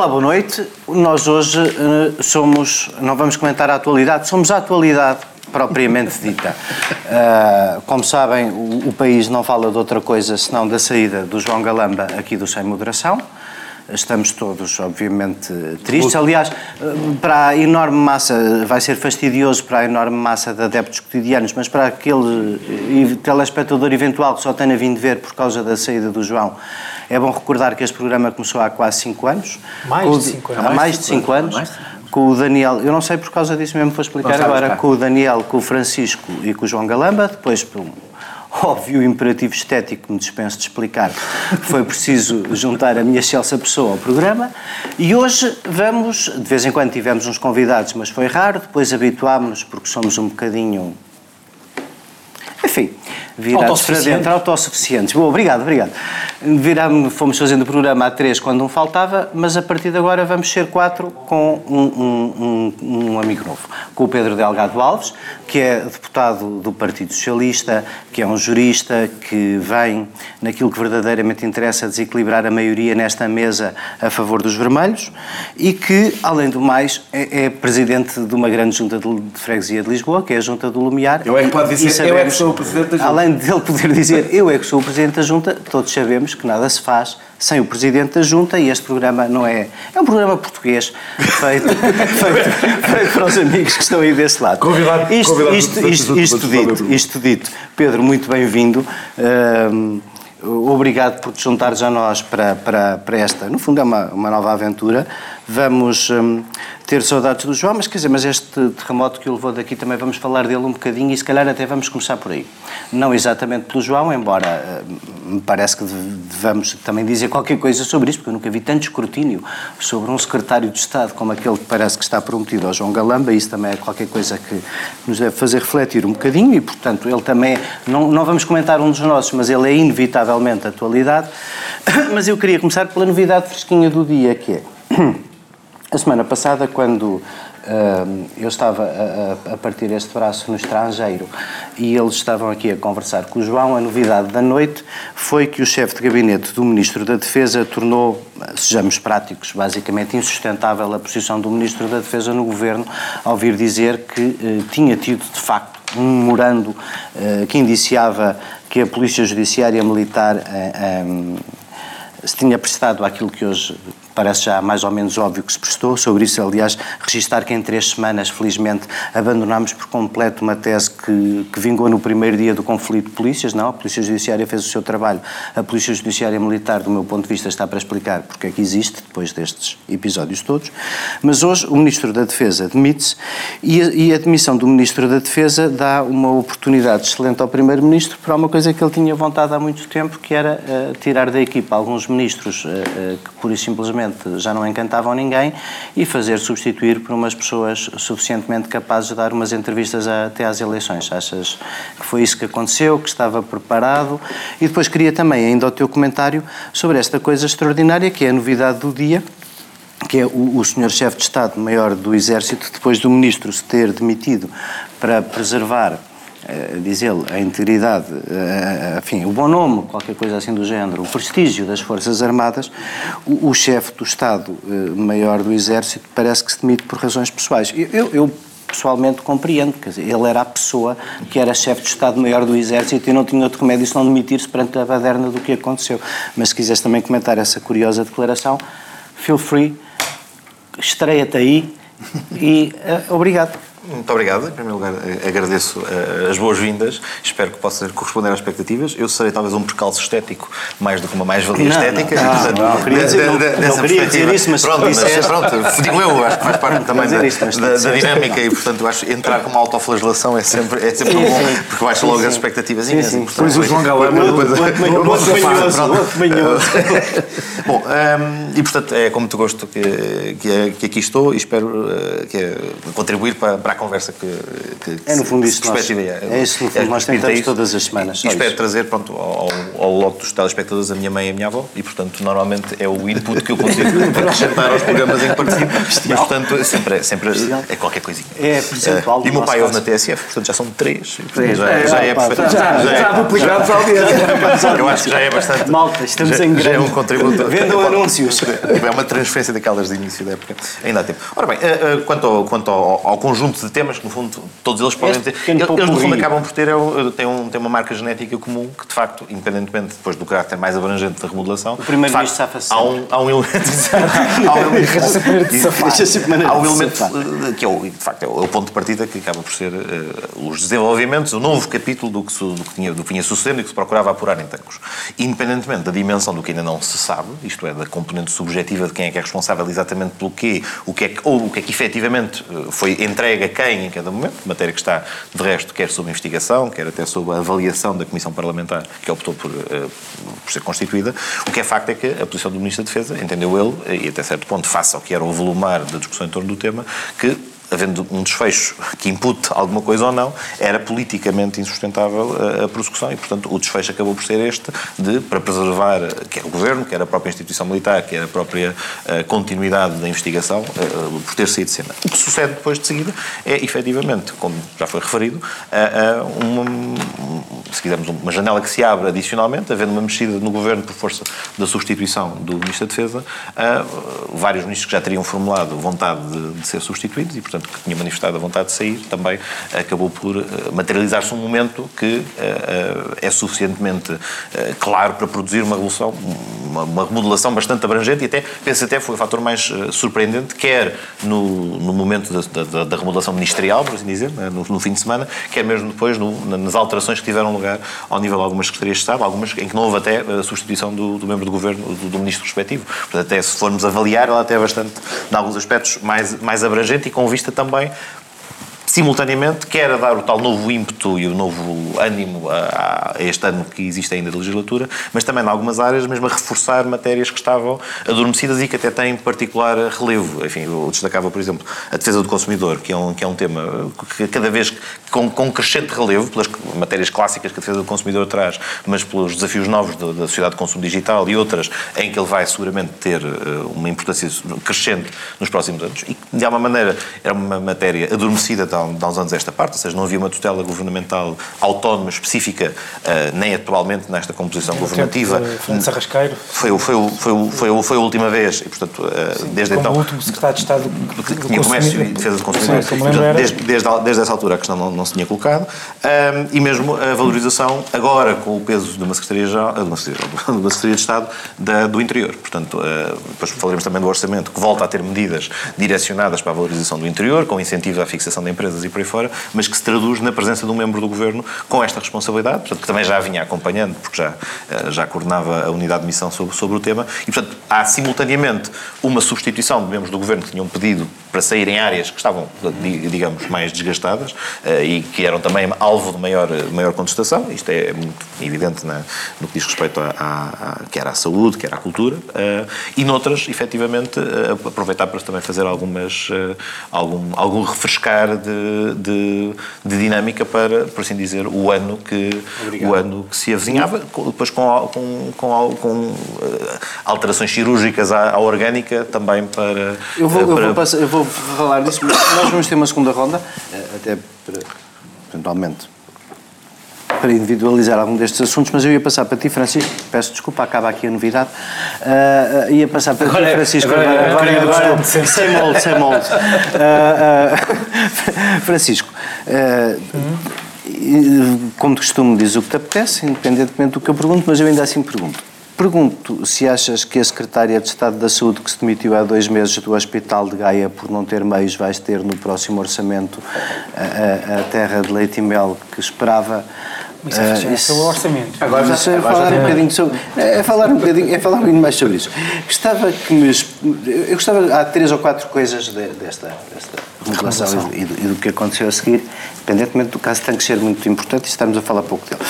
Olá, boa noite. Nós hoje uh, somos, não vamos comentar a atualidade, somos a atualidade propriamente dita. Uh, como sabem, o, o, país não fala de outra coisa senão da saída do João Galamba aqui do Sem Moderação. Estamos todos, obviamente, tristes. Aliás, para a enorme massa, vai ser fastidioso para a enorme massa de adeptos cotidianos, mas para aquele telespectador eventual que só tenha vindo ver por causa da saída do João, é bom recordar que este programa começou há quase 5 anos. Mais de 5 anos. Há mais de 5 anos. Com o Daniel, eu não sei por causa disso mesmo, vou explicar agora, com o Daniel, com o Francisco e com o João Galamba, depois por um óbvio imperativo estético me dispenso de explicar, foi preciso juntar a minha Chelsea Pessoa ao programa. E hoje vamos, de vez em quando tivemos uns convidados, mas foi raro, depois habituámos-nos porque somos um bocadinho enfim, virados para dentro, autossuficientes. Bom, obrigado, obrigado. Virámos, fomos fazendo o programa a três quando um faltava, mas a partir de agora vamos ser quatro com um, um, um, um amigo novo. Com o Pedro Delgado Alves, que é deputado do Partido Socialista, que é um jurista, que vem naquilo que verdadeiramente interessa desequilibrar a maioria nesta mesa a favor dos vermelhos e que, além do mais, é, é presidente de uma grande junta de, freguesia de Lisboa, que é a Junta do Lumiar. Eu é que pode dizer, sabemos, eu é que sou o Presidente da Junta. Além dele poder dizer eu é que sou o Presidente da Junta, todos sabemos que nada se faz sem o Presidente da Junta e este programa não é... É um programa português feito, feito, feito para os amigos que estão aí desse lado. Convidado, isto, convidado isto, isto, isto, dito, isto dito, Pedro, muito bem-vindo. Uh, obrigado por te juntares a nós para, para, para esta, no fundo é uma, uma nova aventura. Vamos um, ter saudades do João, mas quer dizer, mas este terremoto que o levou daqui também vamos falar dele um bocadinho e se calhar até vamos começar por aí. Não exatamente pelo João, embora uh, me parece que devamos também dizer qualquer coisa sobre isso, porque eu nunca vi tanto escrutínio sobre um secretário de Estado como aquele que parece que está prometido ao João Galamba, isso também é qualquer coisa que nos deve fazer refletir um bocadinho e, portanto, ele também, não, não vamos comentar um dos nossos, mas ele é inevitavelmente atualidade. Mas eu queria começar pela novidade fresquinha do dia, que é a semana passada, quando uh, eu estava a, a, partir este braço no estrangeiro e eles estavam aqui a conversar com o João, a novidade da noite foi que o chefe de gabinete do Ministro da Defesa tornou, sejamos práticos, basicamente insustentável a posição do Ministro da Defesa no governo ao vir dizer que uh, tinha tido, de facto, um memorando uh, que indiciava que a Polícia Judiciária Militar se tinha prestado àquilo que hoje parece já mais ou menos óbvio que se prestou. Sobre isso, aliás, registar que em três semanas, felizmente, abandonámos por completo uma tese que, que vingou no primeiro dia do conflito de polícias. Não, a Polícia Judiciária fez o seu trabalho. A Polícia Judiciária Militar, do meu ponto de vista, está para explicar porque é que existe, depois destes episódios todos. Mas hoje o Ministro da Defesa demite-se e, e a demissão do Ministro da Defesa dá uma oportunidade excelente ao Primeiro-Ministro para uma coisa que ele tinha vontade há muito tempo, que era uh, tirar da equipa alguns ministros uh, uh, que, pura e simplesmente, já não encantavam ninguém e fazer substituir por umas pessoas suficientemente capazes de dar umas entrevistas até às eleições. Achas que foi isso que aconteceu, que estava preparado? E depois queria também ainda o teu comentário sobre esta coisa extraordinária que é a novidade do dia, que é o, o senhor chefe de Estado-Maior do Exército, depois do ministro se ter demitido para preservar eh, diz ele, a integridade, uh, enfim, o bom nome, qualquer coisa assim do género, o prestígio das Forças Armadas, o, o chefe do Estado-Maior do Exército parece que se demite por razões pessoais. Eu, eu, pessoalmente compreendo, quer dizer, ele era a pessoa que era chefe de Estado-Maior do Exército e não tinha outro remédio senão demitir-se perante a baderna do que aconteceu. Mas se quiseres também comentar essa curiosa declaração, feel free, estreia-te aí e uh, obrigado. Muito obrigado. Em primeiro lugar, eh, agradeço uh, as boas-vindas. Espero que possa corresponder às expectativas. Eu serei talvez um percalço estético mais do que uma mais-valia estética. Não, portanto, não, não, queria dizer, não, não queria dizer isso, mas pronto, pronto, digo eu, acho que faz parte também da, da, da, dinâmica e, portanto, acho entrar com uma autoflagelação é sempre, é sempre bom, porque baixa logo as expectativas. Sim, sim. Depois o João Galama... Bom, um, e portanto, é com muito gosto que, que, que aqui estou e espero que, contribuir para, para a conversa que, que é no fundo isso nós, é isso no fundo nós tentamos todas as semanas. E espero trazer pronto, ao, ao lote dos telespectadores a minha mãe e a minha avó e portanto normalmente é o input que eu consigo acrescentar aos programas em que participo. Mas portanto sempre, sempre é qualquer coisinha. É percentual. Uh, e o meu pai ouve na TSF, portanto já são três. Já, é, já, é, já, já, já, já duplicados Eu acho que já é bastante. Malta, estamos já, em grande. Já é um contributo. Vendam anúncios. É uma transferência daquelas de início da época. Ainda há tempo. Ora bem, uh, uh, quanto, ao, quanto ao, ao, conjunto de temas que, no fundo, todos eles podem ter. Eles, no fundo, acabam por ter é, têm, um, têm uma marca genética comum que, de facto, independentemente depois do caráter mais abrangente da remodelação. O primeiro-ministro safa-se. Há um, há um elemento. há um elemento. há um elemento que é, o, de facto, é o ponto de partida que acaba por ser uh, os desenvolvimentos, o novo capítulo do que, su, do que, tinha, do que vinha sucedendo e que se procurava apurar em Tancos. Independentemente da dimensão do que ainda não se sabe, isto é, da componente subjetiva de quem é que é responsável exatamente pelo quê, o que é que, ou o que é que efetivamente foi entregue quem em cada momento, matéria que está, de resto, quer sob investigação, quer até sob a avaliação da Comissão Parlamentar que optou por, uh, por ser constituída, o que é facto é que a posição do Ministro da Defesa, entendeu ele, e até certo ponto, face ao que era o volumar da discussão em torno do tema, que havendo um desfecho que impute alguma coisa ou não, era politicamente insustentável a, prossecução e, portanto, o desfecho acabou por ser este de, para preservar quer o Governo, quer a própria instituição militar, quer a própria a continuidade da investigação, a, por ter saído de cena. O que sucede depois de seguida é, efetivamente, como já foi referido, uma, se quisermos, uma janela que se abre adicionalmente, havendo uma mexida no Governo por força da substituição do Ministro da Defesa, vários ministros que já teriam formulado vontade de, de ser substituídos e, portanto, portanto, que tinha manifestado a vontade de sair, também acabou por eh, materializar-se um momento que eh, é suficientemente eh, claro para produzir uma revolução, uma, uma remodelação bastante abrangente e até, penso até foi o fator mais surpreendente, quer no, no momento da, da, da, remodelação ministerial, por assim dizer, né, no, no, fim de semana, quer mesmo depois no, nas alterações que tiveram lugar ao nível de algumas secretarias de Estado, algumas em que não houve até a substituição do, do membro do governo, do, do, ministro respectivo. Portanto, até se formos avaliar, ela até é bastante, em alguns aspectos, mais, mais abrangente e com vista também simultaneamente quer dar o tal novo ímpeto e o novo ânimo a, a, este ano que existe ainda de legislatura, mas também em algumas áreas mesmo a reforçar matérias que estavam adormecidas e que até têm particular relevo. Enfim, eu destacava, por exemplo, a defesa do consumidor, que é um, que é um tema que cada vez com, com crescente relevo, pelas matérias clássicas que a defesa do consumidor traz, mas pelos desafios novos da, da sociedade de consumo digital e outras em que ele vai seguramente ter uh, uma importância crescente nos próximos anos e de alguma maneira era uma matéria adormecida de há uns anos esta parte, ou seja, não havia uma tutela governamental autónoma, específica, uh, nem atualmente nesta composição governativa. Fernando Sarrasqueiro. Foi, foi, foi, foi, foi a última vez, e portanto, uh, desde então... o último secretário de Estado que tinha comércio e defesa do consumidor. Desde, desde, essa altura a questão não, se tinha colocado, e mesmo a valorização, agora com o peso de uma Secretaria-Geral, de uma Secretaria de Estado da, do Interior. Portanto, depois falaremos também do orçamento, que volta a ter medidas direcionadas para a valorização do interior, com incentivos à fixação de empresas e por aí fora, mas que se traduz na presença de um membro do governo com esta responsabilidade, portanto, que também já vinha acompanhando, porque já, eh, já coordenava a unidade de missão sobre, sobre o tema, e, portanto, há simultaneamente uma substituição de membros do governo que tinham pedido para sair em áreas que estavam, digamos, mais desgastadas eh, e que eram também alvo de maior, maior contestação. Isto é muito evidente na, no que diz respeito a, a, a, quer à saúde, quer à cultura. Eh, e noutras, efetivamente, aproveitar para também fazer algumas, algum, algum refrescar de, de, de, dinâmica para, por assim dizer, o ano que, o ano que se avizinhava, depois com, com, com, com eh, alterações cirúrgicas à, à, orgânica também para... Eu vou, para... Eu, vou passar, eu vou falar disso, mas nós vamos ter uma segunda ronda, eh, até para, eventualmente para individualizar algum destes assuntos, mas eu ia passar para ti, Francisco, peço desculpa, acaba aqui a novidade, uh, ia passar para agora, ti, Francisco, agora, agora, agora, agora, agora sem molde, sem molde. Uh, uh, Francisco, como de costume diz o que te apetece, independentemente do que eu pergunto, mas eu ainda assim pergunto. Pergunto se achas que a Secretária de Estado da Saúde, que se demitiu há dois meses do Hospital de Gaia por não ter meios, vais ter no próximo orçamento a, a, a terra de leite e mel que esperava. Mas isso é, isso, o orçamento. Agora é agora falar um bocadinho sobre, é falar um bocadinho, é falar um bocadinho mais sobre isso. Gostava que me eu gostava há três ou quatro coisas de, desta desta remodelação e, e, do, e, do que aconteceu a seguir, independentemente do caso tem que ser muito importante e estamos a falar pouco dele.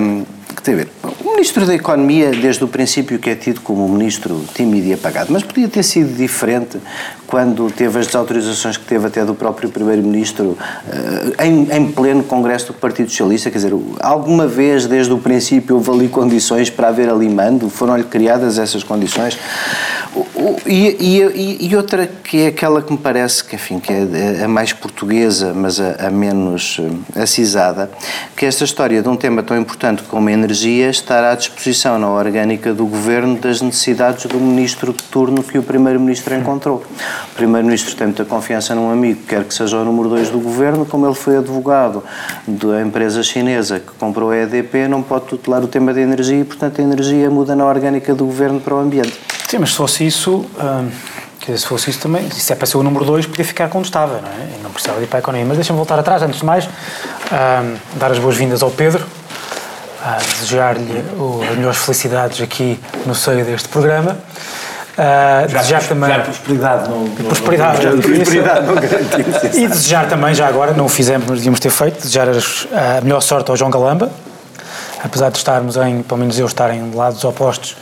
Um, que tem a ver. O Ministro da Economia, desde o princípio, que é tido como um ministro tímido e apagado, mas podia ter sido diferente quando teve as desautorizações que teve até do próprio Primeiro-Ministro eh, em, em, pleno Congresso do Partido Socialista. Quer dizer, alguma vez, desde o princípio, houve ali condições para haver ali mando? Foram-lhe criadas essas condições? E, e, e, outra que é aquela que me parece que, enfim, que é a mais portuguesa, mas a, a menos eh, acisada, que é esta história de um tema tão importante como a energia estar à disposição na orgânica do Governo das necessidades do Ministro de turno que o Primeiro-Ministro encontrou. O Primeiro-Ministro tem muita confiança num amigo, quer que seja o número 2 do Governo, como ele foi advogado da empresa chinesa que comprou a EDP, não pode tutelar o tema da energia e, portanto, a energia muda na orgânica do Governo para o ambiente. Sim, mas se fosse isso, hum, quer dizer, se fosse isso também, se é para ser o número 2, podia ficar como estava, não é? E não precisava ir para a economia. Mas deixa-me voltar atrás, antes de mais, hum, dar as boas-vindas ao Pedro, desejar-lhe as melhores felicidades aqui no seio deste programa. Uh, desejar também. Já prosperidade, não. Prosperidade, não, não, prosperidade não E desejar também, já agora, não o fizemos, mas devíamos ter feito, desejar a melhor sorte ao João Galamba, apesar de estarmos em, pelo menos eu estar em lados opostos,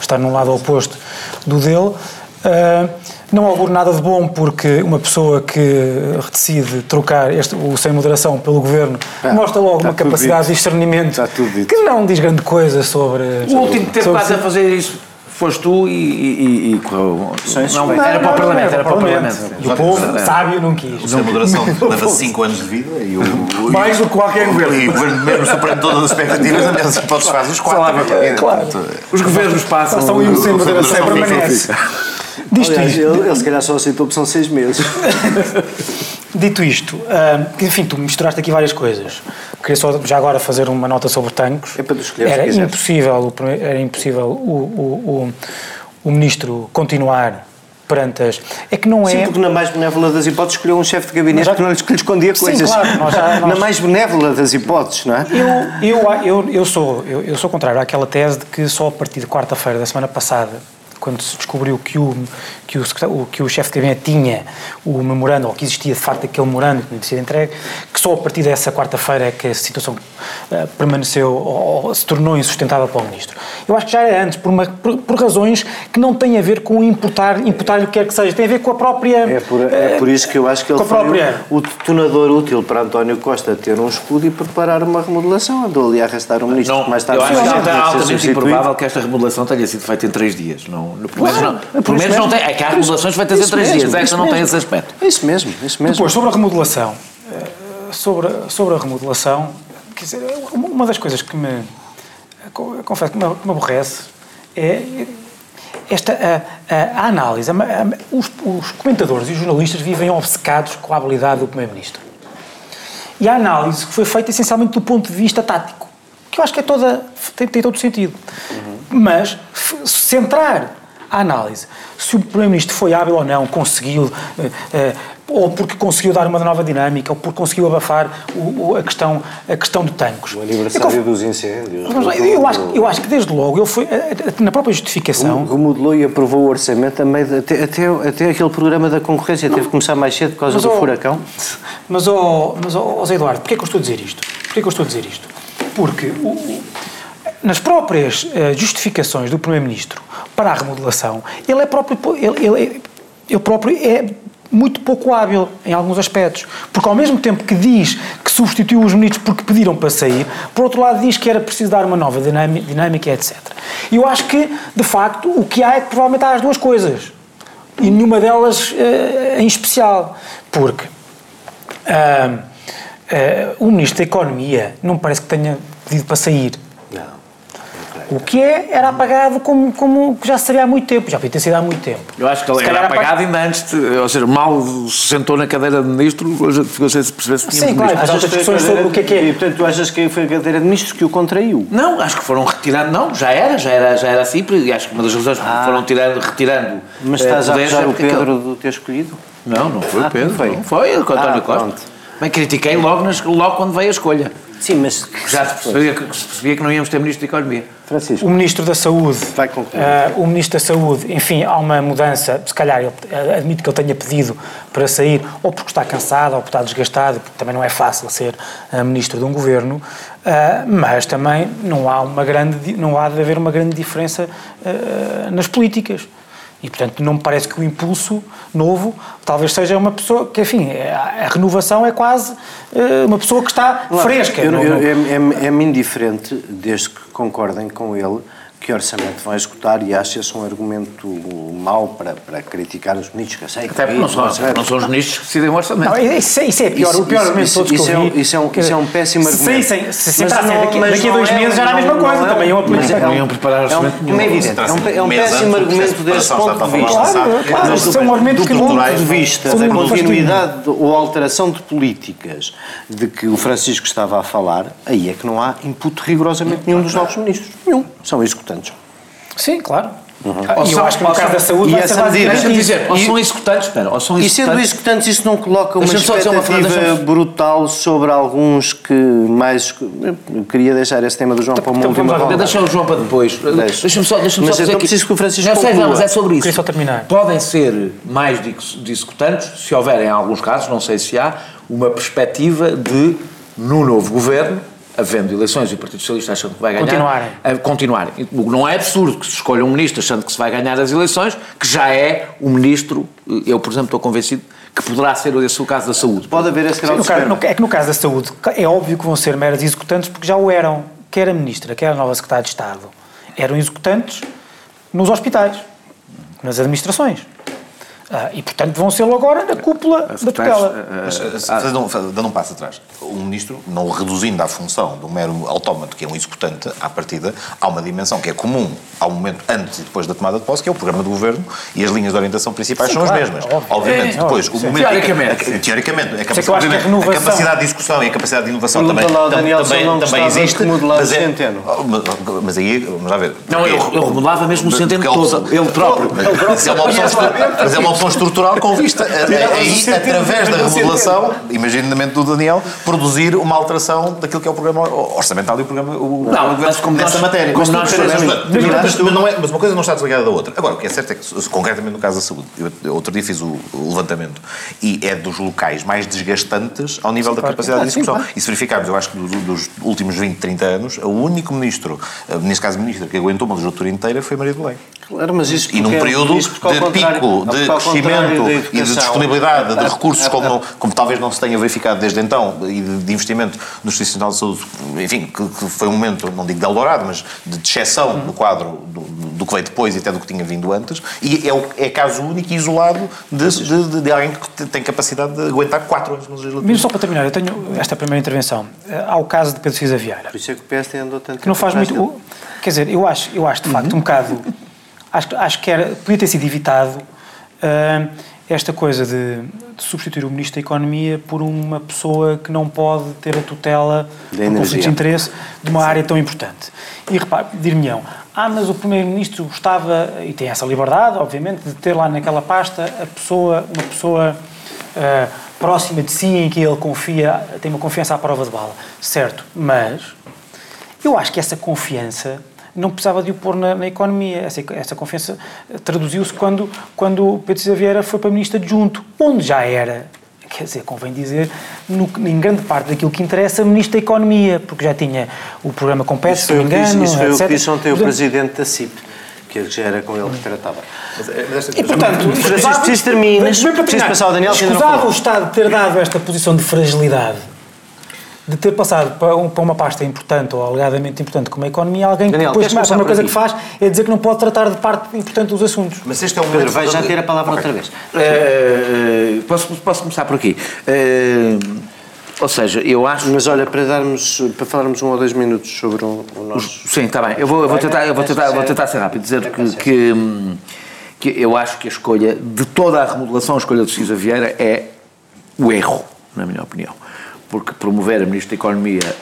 estar num lado oposto do dele, uh, não auguro nada de bom porque uma pessoa que decide trocar este, o sem moderação pelo governo ah, mostra logo uma capacidade de discernimento que não diz grande coisa sobre. O último que teve quase a fazer isso foste tu e, e, e correu. Não, não, era para o Parlamento, era para o Parlamento. E o povo sábio não quis. O Sem Moderação leva 5 anos de vida e o. Mais do que qualquer governo. E o governo mesmo superando todas as expectativas, a menos que podes fazer os 4. Claro. Os governos passam. Passam e o Sem Moderação permanece. Isto. Ele, se calhar só aceitou porque são seis meses. Dito isto, uh, enfim, tu misturaste aqui várias coisas. Queria só já agora fazer uma nota sobre tanques. É para escolher era impossível, era impossível o, o, o, o ministro continuar perante as. É que não é. Sim, porque na mais benévola das hipóteses escolheu um chefe de gabinete já... que não lhe escondia Sim, coisas. Claro, nós já, nós... Na mais benévola das hipóteses, não é? Eu, eu, eu, eu, sou, eu, eu sou contrário àquela tese de que só a partir de quarta-feira da semana passada quando se descobriu que o, que o, que o chefe de gabinete tinha o memorando, ou que existia de facto aquele memorando que tinha sido entregue, que só a partir dessa quarta-feira é que a situação uh, permaneceu ou, ou, se tornou insustentável para o ministro. Eu acho que já era antes, por, uma, por, por razões que não têm a ver com imputar, imputar o que quer que seja, tem a ver com a própria. É por, é por isso que eu acho que ele foi própria... o detonador útil para António Costa ter um escudo e preparar uma remodelação. Andou ali a arrastar o ministro. Não, mais tarde, eu acho que está altamente improvável que esta remodelação tenha sido feita em três dias. Não, no, pelo menos, não, é pelo menos não tem. É que há remodelações feitas em três dias. Esta não tem esse aspecto. É isso mesmo, é isso mesmo. Depois, sobre a remodelação. Eh, sobre, sobre a remodelação, quer dizer, uma das coisas que me. Confesso que me, me aborrece é esta a, a, a análise. A, os, os, comentadores e os jornalistas vivem obcecados com a habilidade do Primeiro-Ministro. E a análise foi feita essencialmente do ponto de vista tático, que eu acho que é toda, tem, tem todo o sentido. Uhum. Mas centrar a análise se o Primeiro-Ministro foi hábil ou não, conseguiu, eh, eh, ou porque conseguiu dar uma nova dinâmica, ou porque conseguiu abafar o, o, a, questão, a questão de tanques. O aniversário eu, dos incêndios. Eu acho, eu acho que desde logo ele foi, eh, na própria justificação. Remodelou e aprovou o orçamento também, até, até, até aquele programa da concorrência não, teve que começar mais cedo por causa do furacão. Mas, ó, mas ó, Zé Eduardo, porquê é que eu estou a dizer isto? Porquê é que eu estou a dizer isto? Porque o, nas próprias uh, justificações do Primeiro-Ministro para a remodelação, ele é próprio, ele, ele, ele próprio é muito pouco hábil em alguns aspectos. Porque ao mesmo tempo que diz que substituiu os ministros porque pediram para sair, por outro lado diz que era preciso dar uma nova dinâmica, etc. E eu acho que, de facto, o que há é que provavelmente há as duas coisas. E nenhuma delas uh, em especial. Porque uh, uh, o Ministro da Economia não parece que tenha pedido para sair. O que é, era apagado como, como já seria há muito tempo, já podia ter sido há muito tempo. Eu acho que ele era apagado ainda antes, de, ou seja, mal se sentou na cadeira de ministro, ficou sem se perceber se tinha Sim, claro, mas há outras questões sobre o que é que é. E, portanto, tu achas que foi a cadeira de ministro que o contraiu? Não, acho que foram retirando, não, já era, já era, já era assim, e acho que uma das razões ah. foram tirando, retirando. Mas estás a acusar o Pedro de ter escolhido? Não, não foi ah, o Pedro, foi. não foi, o António ah, Costa. Pronto. Bem, critiquei logo, nas, logo quando veio a escolha. Sim, mas já se percebia, que, se percebia que não íamos ter Ministro da Economia. Francisco. O Ministro da Saúde. Vai concluir. Uh, o Ministro da Saúde, enfim, há uma mudança, se calhar ele, admito que ele tenha pedido para sair, ou porque está cansado, ou porque está desgastado, porque também não é fácil ser uh, Ministro de um Governo, uh, mas também não há, uma grande, não há de haver uma grande diferença nas políticas. E, portanto, não me parece que o impulso novo talvez seja uma pessoa que, enfim, a, renovação é quase uh, uma pessoa que está fresca. Eu, eu, é, é, é-me indiferente, desde que concordem com ele, que orçamento vão executar e acho esse um argumento mau para, para criticar os ministros que aceitam. Até porque não são, não são os ministros que decidem o orçamento. Não, isso, é, isso é pior, isso, o pior argumento isso, todos isso, que eu vi. Isso é um, isso é um péssimo argumento. Sim, sim, se, se mas não, daqui, daqui a dois é, meses já era a mesma coisa, também iam aplicar. Não iam preparar orçamento é um, É evidente, é um, é péssimo argumento desse ponto de vista. Claro, claro, isso é um argumento que do ponto de vista da continuidade ou alteração de políticas de que o Francisco estava a falar, aí é que não há input rigorosamente nenhum dos novos ministros. Nenhum. São executantes. Sim, claro. Uhum. E eu acho que no caso da saúde vai ser basicamente dizer, ou são executantes, espera, ou são executantes. E sendo executantes isso não coloca uma expectativa uma brutal sobre alguns que mais... Eu queria deixar esse tema do João para uma então, última ronda. Deixa o João para depois. Deixa-me só, deixa mas só dizer preciso que o Francisco não, sei, não, mas é sobre isso. Queria só terminar. Podem ser mais executantes, se houver em alguns casos, não sei se há, uma perspectiva de, no novo governo, havendo eleições e o Partido Socialista achando que vai ganhar. Continuarem. A continuarem. Não é absurdo que se escolha um ministro achando que se vai ganhar as eleições, que já é o ministro, eu, por exemplo, estou convencido que poderá ser esse o caso da saúde. Pode haver esse grau Sim, no, É que no caso da saúde, é óbvio que vão ser meras executantes, porque já o eram. Quer a ministra, quer a nova secretária de Estado, eram executantes nos hospitais, nas administrações. Ah, e, portanto, vão ser agora na cúpula da tutela. Ah, dando, dando um passo atrás, o ministro, não reduzindo à função de um mero autómato, que é um executante à partida, há uma dimensão que é comum ao momento antes e depois da tomada de posse, que é o programa do governo e as linhas de orientação principais sim, são claro, as mesmas. Óbvio. Obviamente, é, depois, o momento. Teoricamente. A, teoricamente, a capacidade, a, a capacidade de discussão e a capacidade de inovação também, também, também existe. Mas, é, mas, mas aí, vamos lá ver. Não, eu, eu remodelava mesmo o centeno todo, ele próprio. Mas é uma opção solução estrutural com vista a, aí, através da remodelação, imaginamento do Daniel, produzir uma alteração daquilo que é o programa orçamental e o programa o, não, mas como nessa nós, matéria. Como nós mas, mas, não é, mas uma coisa não está desligada da outra. Agora, o que é certo é que, concretamente no caso da saúde, eu outro dia fiz o, o levantamento e é dos locais mais desgastantes ao nível da capacidade de discussão. E se verificarmos, eu acho que dos, dos últimos 20, 30 anos, o único ministro, eh, neste caso ministra, que aguentou uma legislatura inteira foi Maria do Belém. Claro, mas isso e num período de pico, de crescimento e de disponibilidade de recursos, como, como talvez não se tenha verificado desde então, e de, de investimento no Serviço Nacional de Saúde, enfim, que, que, foi um momento, não digo de Eldorado, mas de exceção no quadro do, do, que veio depois e até do que tinha vindo antes, e é, é caso único e isolado de, de, de, alguém que tem capacidade de aguentar quatro anos na legislatura. Mesmo só para terminar, eu tenho esta primeira intervenção. Há o caso de Pedro Cisa Vieira. Por isso é que o PS andou tanto Que não faz muito... Quer dizer, eu acho, eu acho de facto uhum. um bocado Acho, acho que era, podia ter sido evitado esta coisa de, de, substituir o Ministro da Economia por uma pessoa que não pode ter a tutela de conflito de interesse de uma Sim. área tão importante. E repare, dir-me-ão, ah, mas o Primeiro-Ministro gostava, e tem essa liberdade, obviamente, de ter lá naquela pasta a pessoa, uma pessoa uh, próxima de si em que ele confia, tem uma confiança à prova de bala. Certo, mas eu acho que essa confiança não precisava de o pôr na, na economia. Essa, essa confiança traduziu-se quando, quando Pedro Cisa Vieira foi para ministro adjunto, onde já era, quer dizer, convém dizer, no, em grande parte daquilo que interessa, ministro da Economia, porque já tinha o programa Compete, se não me engano, Isso foi o que disse ontem o presidente da CIP que já era com ele que tratava. Mas, eh, mas e, portanto, Francisco, preciso terminar, preciso passar ao Daniel. Escusava o Estado ter dado esta posição de fragilidade de ter passado para, um, para, uma pasta importante ou alegadamente importante como a economia, alguém Daniel, que depois a uma coisa que faz é dizer que não pode tratar de parte importante dos assuntos. Mas este é o momento... Pedro, vai já ter a palavra okay. outra vez. Uh, posso, posso começar por aqui. Uh, ou seja, eu acho. Mas olha, para darmos, para falarmos um ou dois minutos sobre o, o nosso. Sim, está bem. Eu vou, eu vou tentar, eu vou tentar, eu vou tentar ser rápido, dizer que, que, que, eu acho que a escolha de toda a remodelação, a escolha de Cisa Vieira é o erro, na minha opinião porque promover a Ministra da Economia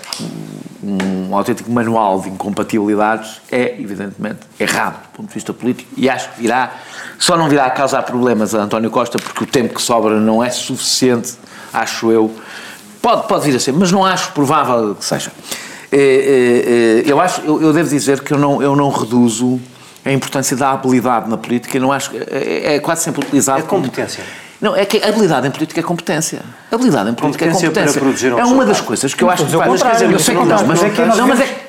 um, um autêntico manual de incompatibilidades é, evidentemente, errado do ponto de vista político e acho que virá, só não virá a causar problemas a António Costa porque o tempo que sobra não é suficiente, acho eu, Pode, pode vir a ser, mas não acho provável que seja. É, é, é, eu, acho, eu, eu, devo dizer que eu não, eu não reduzo a importância da habilidade na política, não acho, é, é quase sempre utilizado. É competência. Como, não, é que a habilidade em política é competência. A habilidade em política é competência. é uma das coisas que eu acho que faz. Eu sei que não, mas é que não, mas é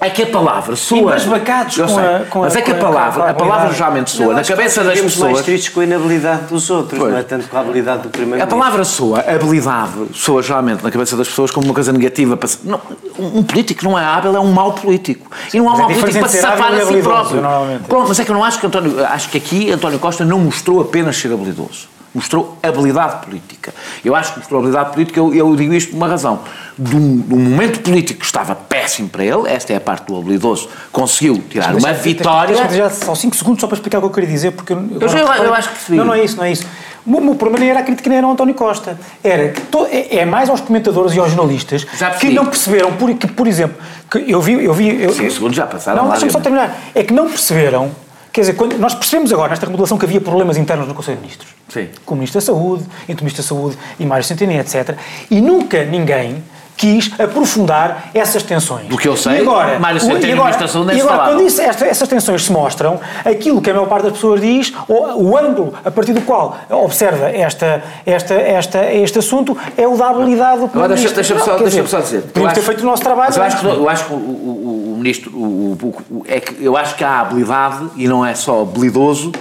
é que a palavra soa. E bacados com a, com Mas é que a palavra, a, a palavra geralmente soa não, na cabeça das pessoas. mais tristes com a inabilidade dos outros, pois. não é tanto com a habilidade do primeiro. A palavra soa, a habilidade, soa geralmente na cabeça das pessoas como uma coisa negativa. Para... Não, um político não é hábil, é um mau político. E não há um mau político para se safar a si próprio. Pronto, mas é que eu não acho que António. Acho que aqui António Costa não mostrou apenas ser habilidoso mostrou habilidade política. Eu acho que mostrou habilidade política, eu, eu digo isto por uma razão. De um, de um, momento político que estava péssimo para ele, esta é a parte do habilidoso, conseguiu tirar mas, uma mas, vitória. Deixa já só 5 segundos só para explicar o que eu queria dizer, porque eu, eu, eu, eu acho que sim. Não, não é isso, não é isso. O meu problema era a crítica nem era ao António Costa. Era que to, é, é, mais aos comentadores e aos jornalistas que não perceberam, por, que, por exemplo, que eu vi. Eu vi eu, 5 segundos já passaram. Não, deixa-me só terminar. É que não perceberam Quer dizer, quando nós percebemos agora, nesta remodelação, que havia problemas internos no Conselho de Ministros. Sim. Com o Ministro da Saúde, entre o Ministro da Saúde e Mário Centeno, etc. E nunca ninguém quis aprofundar essas tensões. Do que eu sei, e agora, Mário Centeno e agora, Ministro E agora, quando isso, esta, essas tensões se mostram, aquilo que a maior parte das pessoas diz, o, o ângulo a partir do qual observa esta, esta, esta, este assunto, é o da habilidade do Agora, deixa-me deixa só, deixa só dizer. Podemos ter feito o nosso trabalho. eu acho que, eu acho que o, o ministro, o, o, é que eu acho que há habilidade e não é só habilidoso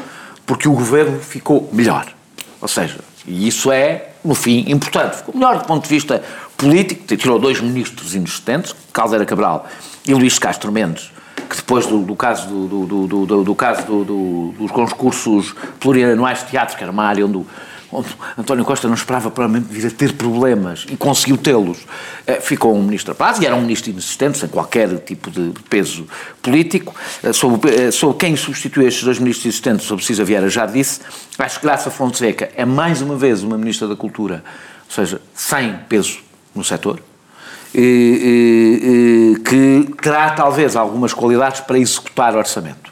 porque o governo ficou melhor. Ou seja, e isso é, no fim, importante. Ficou melhor do ponto de vista político, tirou dois ministros inexistentes, Caldeira Cabral e Luís Castro Mendes, que depois do, do caso, do, do, do, caso dos concursos plurianuais de teatro, que era uma área onde António Costa não esperava provavelmente vir a ter problemas e conseguiu tê-los, eh, ficou um ministro a prazo e era um ministro inexistente, sem qualquer tipo de peso político. Eh, sobre, eh, sobre quem substitui estes dois ministros existentes, sobre Cisa Vieira já disse, acho que Graça Fonseca é mais uma vez uma ministra da Cultura, ou seja, sem peso no setor, que terá talvez algumas qualidades para executar orçamento.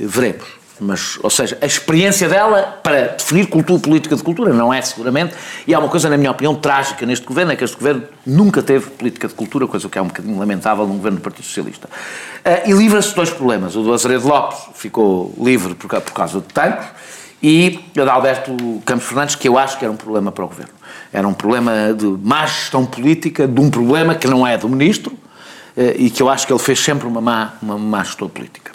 Veremos. Mas, ou seja, a experiência dela para definir cultura, política de cultura não é seguramente, e há uma coisa, na minha opinião, trágica neste governo, é que este governo nunca teve política de cultura, coisa que é um bocadinho lamentável num governo do Partido Socialista. Uh, e livra-se de dois problemas. O do Azeredo Lopes ficou livre por, por causa de tanques, e o da Alberto Campos Fernandes, que eu acho que era um problema para o governo. Era um problema de má gestão política, de um problema que não é do ministro, uh, e que eu acho que ele fez sempre uma má, uma má gestão política.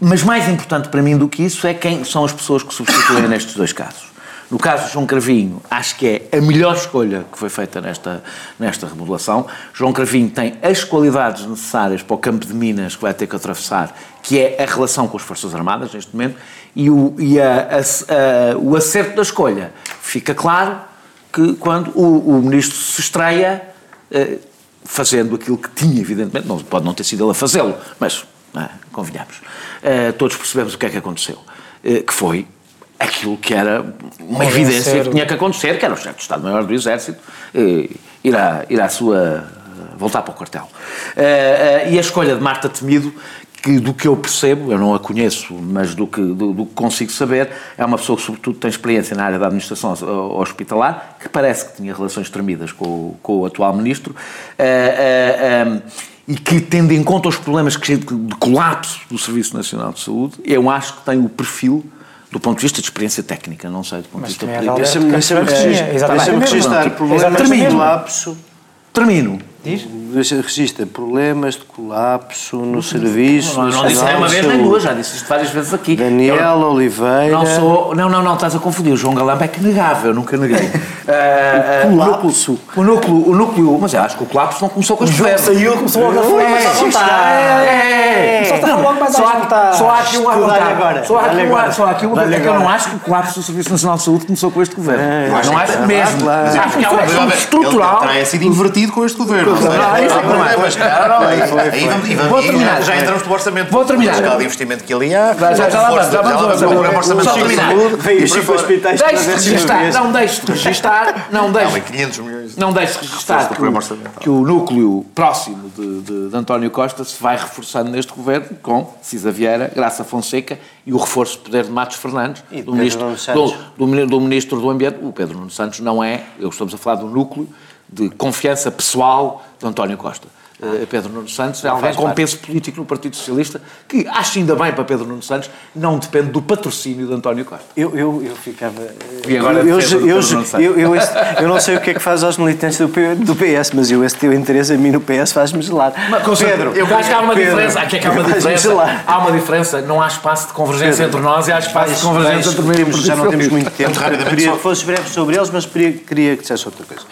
Mas mais importante para mim do que isso é quem são as pessoas que substituem nestes dois casos. No caso de João Cravinho, acho que é a melhor escolha que foi feita nesta, nesta remodelação. João Cravinho tem as qualidades necessárias para o campo de Minas que vai ter que atravessar, que é a relação com as Forças Armadas neste momento, e o, e a, a, a, o acerto da escolha fica claro que quando o, o ministro se estreia, eh, fazendo aquilo que tinha, evidentemente, não, pode não ter sido ele a fazê-lo, mas é? convenhamos. Uh, todos percebemos o que é que aconteceu. Uh, que foi aquilo que era uma evidência que tinha que acontecer, que era o chefe de Estado-Maior do Exército uh, ir, à, ir à sua. voltar para o quartel. e a escolha de Marta Temido, que do que eu percebo, eu não a conheço, mas do que, do, do, que consigo saber, é uma pessoa que sobretudo tem experiência na área da administração hospitalar, que parece que tinha relações tremidas com, com o atual ministro, uh, uh, um, e que, tendo em conta os problemas que, de colapso do Serviço Nacional de Saúde, eu acho que tem o perfil do ponto de vista de experiência técnica, não sei do ponto de vista político. Deixa-me registrar problemas de colapso. Termino. Diz? Registra problemas de colapso no serviço. Não, não, não disse nem uma vez nem duas, já disse isto várias vezes aqui. Daniel eu, Oliveira. Não, sou, não, não, não, estás a confundir. O João Galamba é que negava, eu nunca neguei. uh, o colapso. O núcleo, o núcleo, mas eu acho que o colapso não começou com as governo. saiu, começou logo a falar mais à vontade. Só está logo mais à vontade. Só há aqui um agora. Só há aqui um um é que eu não acho que o colapso do Serviço Nacional de Saúde começou com este governo. Não acho mesmo. Acho que é questão estrutural. Terá sido invertido com este governo. Vou terminar. Já entramos no orçamento. Vou terminar. A de investimento que ali há. Já, já, vamos, já vamos ao orçamento. Só terminar. Deixe de registar, não deixe de registar, não deixe. 500 milhões. Não deixe de registar que o núcleo próximo de António Costa se vai reforçando neste governo com Cisa Vieira, Graça Fonseca e o reforço de poder de Matos Fernandes, do ministro do, do, do Ministro do Ambiente. O Pedro Nuno Santos não é, estamos a falar do núcleo de confiança pessoal de António Costa. Uh, Pedro Nuno Santos é alguém com peso político no Partido Socialista, que acho ainda bem para Pedro Nuno Santos, não depende do patrocínio de António Costa. Eu, eu, eu ficava. E agora eu, eu, eu, eu, eu, não sei o que é que faz aos militantes do, do PS, mas eu, esse teu interesse a mim no PS faz-me gelar. Mas, Pedro, eu acho que há uma Pedro, diferença. Aqui é que há uma diferença. Há uma diferença. Não há espaço de convergência Pedro, entre nós e há espaço de convergência entre mim e Já não temos muito tempo. Queria que fosse breve sobre eles, mas queria que dissesse outra coisa.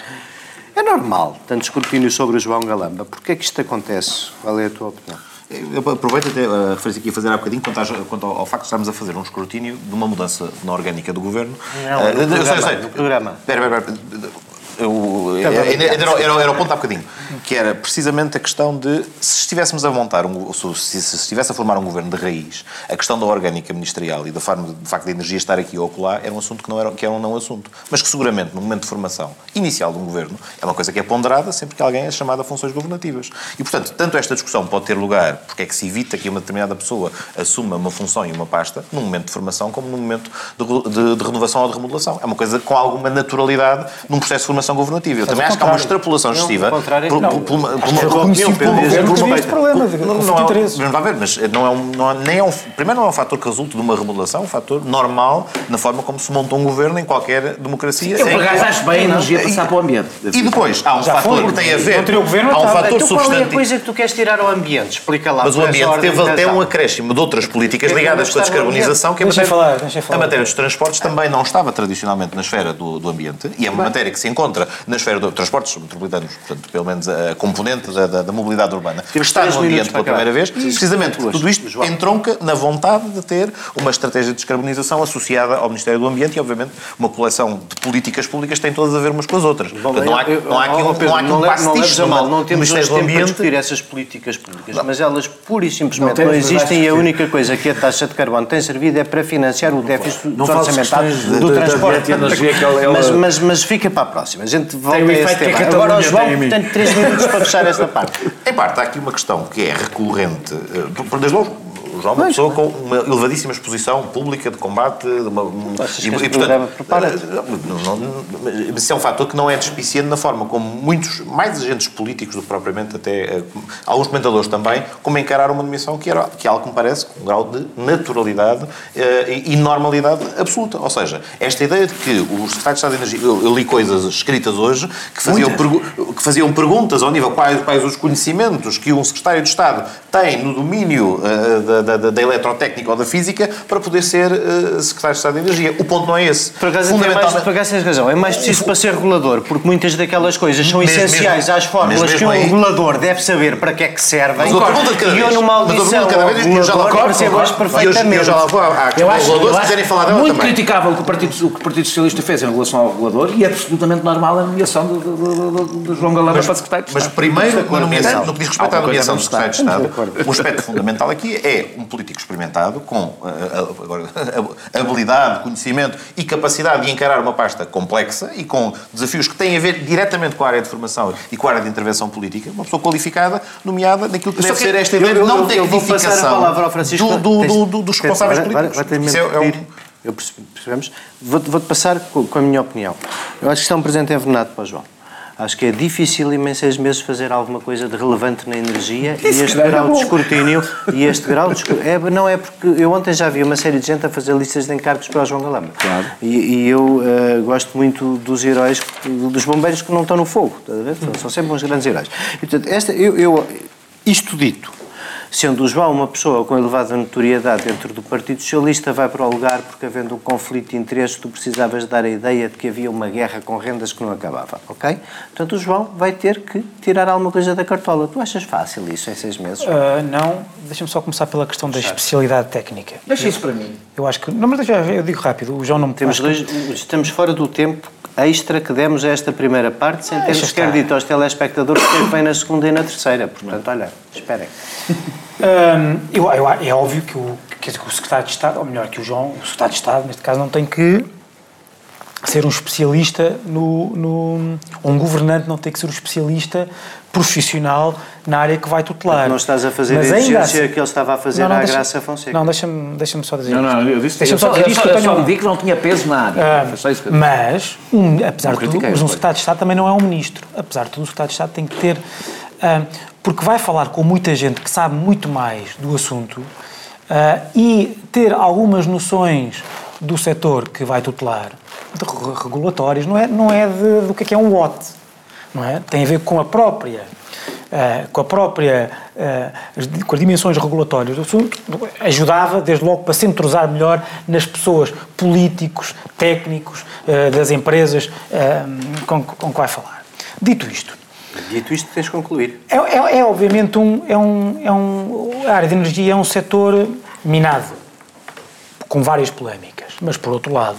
É normal tanto escrutínio sobre o João Galamba. Porquê é que isto acontece? Qual é a tua opinião? Eu aproveito até a referência aqui a fazer há bocadinho quanto, às, quanto ao, ao, facto de estarmos a fazer um escrutínio de uma mudança na orgânica do governo. Não, uh, eu sei, eu sei. No programa. Espera, espera, espera era, era, era, o ponto há bocadinho, que era precisamente a questão de se estivéssemos a montar, um, se, se estivesse a formar um governo de raiz, a questão da orgânica ministerial e de facto da energia estar aqui ou lá era um assunto que não era, que era um não assunto. Mas que seguramente no momento de formação inicial de um governo é uma coisa que é ponderada sempre que alguém é chamado a funções governativas. E portanto, tanto esta discussão pode ter lugar porque é que se evita que uma determinada pessoa assuma uma função e uma pasta num momento de formação como num momento de, de, de renovação ou de remodelação. É uma coisa com alguma naturalidade num processo de formação formação governativa. Eu também acho que há uma extrapolação excessiva. Não, por, não, por, por, uma, por uma, reconhecido pelo governo que este problema, não, não, interesses. Não, ver, mas não é um, não é, nem é um, primeiro não é um fator que resulta de uma remodelação, é um fator normal na forma como se monta um governo em qualquer democracia. Eu, por acaso, acho bem a energia passar para o ambiente. E depois, há um fator que tem a ver... Há um fator substantivo. Qual é a coisa que tu queres tirar ao ambiente? Explica lá. Mas o ambiente teve até um acréscimo de outras políticas ligadas com a descarbonização, que a matéria dos transportes também não estava tradicionalmente na esfera do ambiente, e é uma matéria que se encontra na esfera do transportes metropolitanos, portanto, pelo menos a componente da, da, da mobilidade urbana, está no ambiente pela primeira vez, precisamente porque tudo isto entronca na vontade de ter uma estratégia de descarbonização associada ao Ministério do Ambiente e, obviamente, uma coleção de políticas públicas tem todas a ver umas com as outras. Bom, portanto, não, há, não há aqui um, não há aqui um pastiche não, não temos hoje tempo para discutir essas políticas públicas, mas elas pura e simplesmente não, existem e a única coisa que a taxa de carbono tem servido é para financiar o déficit orçamentário do transporte. Mas, mas fica para a próxima. A gente volta a esse tema. Agora o João tem três minutos para fechar esta parte. Em parte, há aqui uma questão que é recorrente. Eh, desde logo, o João é uma pessoa com uma elevadíssima exposição pública de combate. De uma, e, e, portanto, isso é um fator que não é despiciente na forma como muitos, mais agentes políticos do que propriamente até, eh, alguns comentadores também, como encarar uma nomeação que, era, que é algo que me parece com um grau de naturalidade uh, e normalidade absoluta. Ou seja, esta ideia de que os secretários de Estado de Energia, eu, eu li coisas escritas hoje que faziam, que faziam perguntas ao nível quais, quais os conhecimentos que um secretário de Estado tem no domínio uh, da da, da, da, eletrotécnica ou da física para poder ser uh, secretário de Estado de Energia. O ponto não é esse. Por acaso, Fundamentalmente... mais, por acaso tens razão. É mais preciso para ser regulador, porque muitas daquelas coisas são mesmo, essenciais mesmo, às fórmulas que um aí, regulador deve saber para que é que servem. Mas a pergunta de cada vez. E eu numa audição cada vez, eu já lá vou, percebas perfeitamente. Eu já lá vou à eu acho, reguladores que quiserem falar dela Muito também. criticável o que, o Partido, o que o Partido Socialista fez em relação ao regulador e é absolutamente normal a nomeação de, de, de, de João Galamba para secretário de Mas primeiro, no que diz respeito à nomeação do secretário de Estado, o aspecto fundamental aqui é um político experimentado com uh, agora, habilidade, conhecimento e capacidade de encarar uma pasta complexa e com desafios que têm a ver diretamente com a área de formação e com a área de intervenção política, uma pessoa qualificada, nomeada naquilo que deve que ser esta ideia de não tecnificação do, do, do, dos responsáveis políticos. Vai, vai, vai é, é. Eu percebemos. Vou-te vou passar com, com a minha opinião. Eu acho que isto é um presente envenenado para o João. Acho que é difícil em seis meses fazer alguma coisa de relevante na energia e este grau de escrutínio e este grau de é, não é porque eu ontem já vi uma série de gente a fazer listas de encargos para o João Galamba. Claro. e, e eu uh, gosto muito dos heróis dos bombeiros que não estão no fogo são sempre uns grandes heróis. E, portanto esta eu, eu isto dito Sendo o João uma pessoa com elevada notoriedade dentro do Partido Socialista, vai para o lugar porque, havendo um conflito de interesses, tu precisavas dar a ideia de que havia uma guerra com rendas que não acabava, ok? Portanto, o João vai ter que tirar alguma coisa da cartola. Tu achas fácil isso em seis meses? Uh, não. Deixa-me só começar pela questão da especialidade técnica. Deixa isso para mim. Eu acho que... Não, mas eu digo rápido. O João não me... Temos dois, estamos fora do tempo extra que demos a esta primeira parte, sem termos sequer dito aos telespectadores que vem na segunda e na terceira. Portanto, olha, esperem. Um, eu, eu, é óbvio que o, que o secretário de Estado, ou melhor, que o João, o secretário de Estado, neste caso, não tem que ser um especialista no, no, um governante não tem que ser um especialista profissional na área que vai tutelar. Não estás a fazer Mas a exigência assim, que ele estava a fazer não, não, à deixa, Graça Fonseca. Não, deixa-me deixa só dizer Não, não, eu disse deixa só dizer isto. Eu, só, digo que não tinha peso na área. Uh, mas, um, apesar de tudo, um secretário de Estado também não é um ministro. Apesar de tudo, o secretário de Estado tem que ter... Uh, porque vai falar com muita gente que sabe muito mais do assunto uh, e ter algumas noções do setor que vai tutelar de regulatórios, não é, não é de, do que é, que é um what, não é? Tem a ver com a própria, uh, com a própria, uh, com as dimensões regulatórias do assunto, ajudava desde logo para se entrosar melhor nas pessoas, políticos, técnicos, uh, das empresas com, com que vai falar. Dito isto, Dito isto, tens de concluir. É, é, é, obviamente um, é um, é um. A área de energia é um setor minado, com várias polémicas. Mas, por outro lado,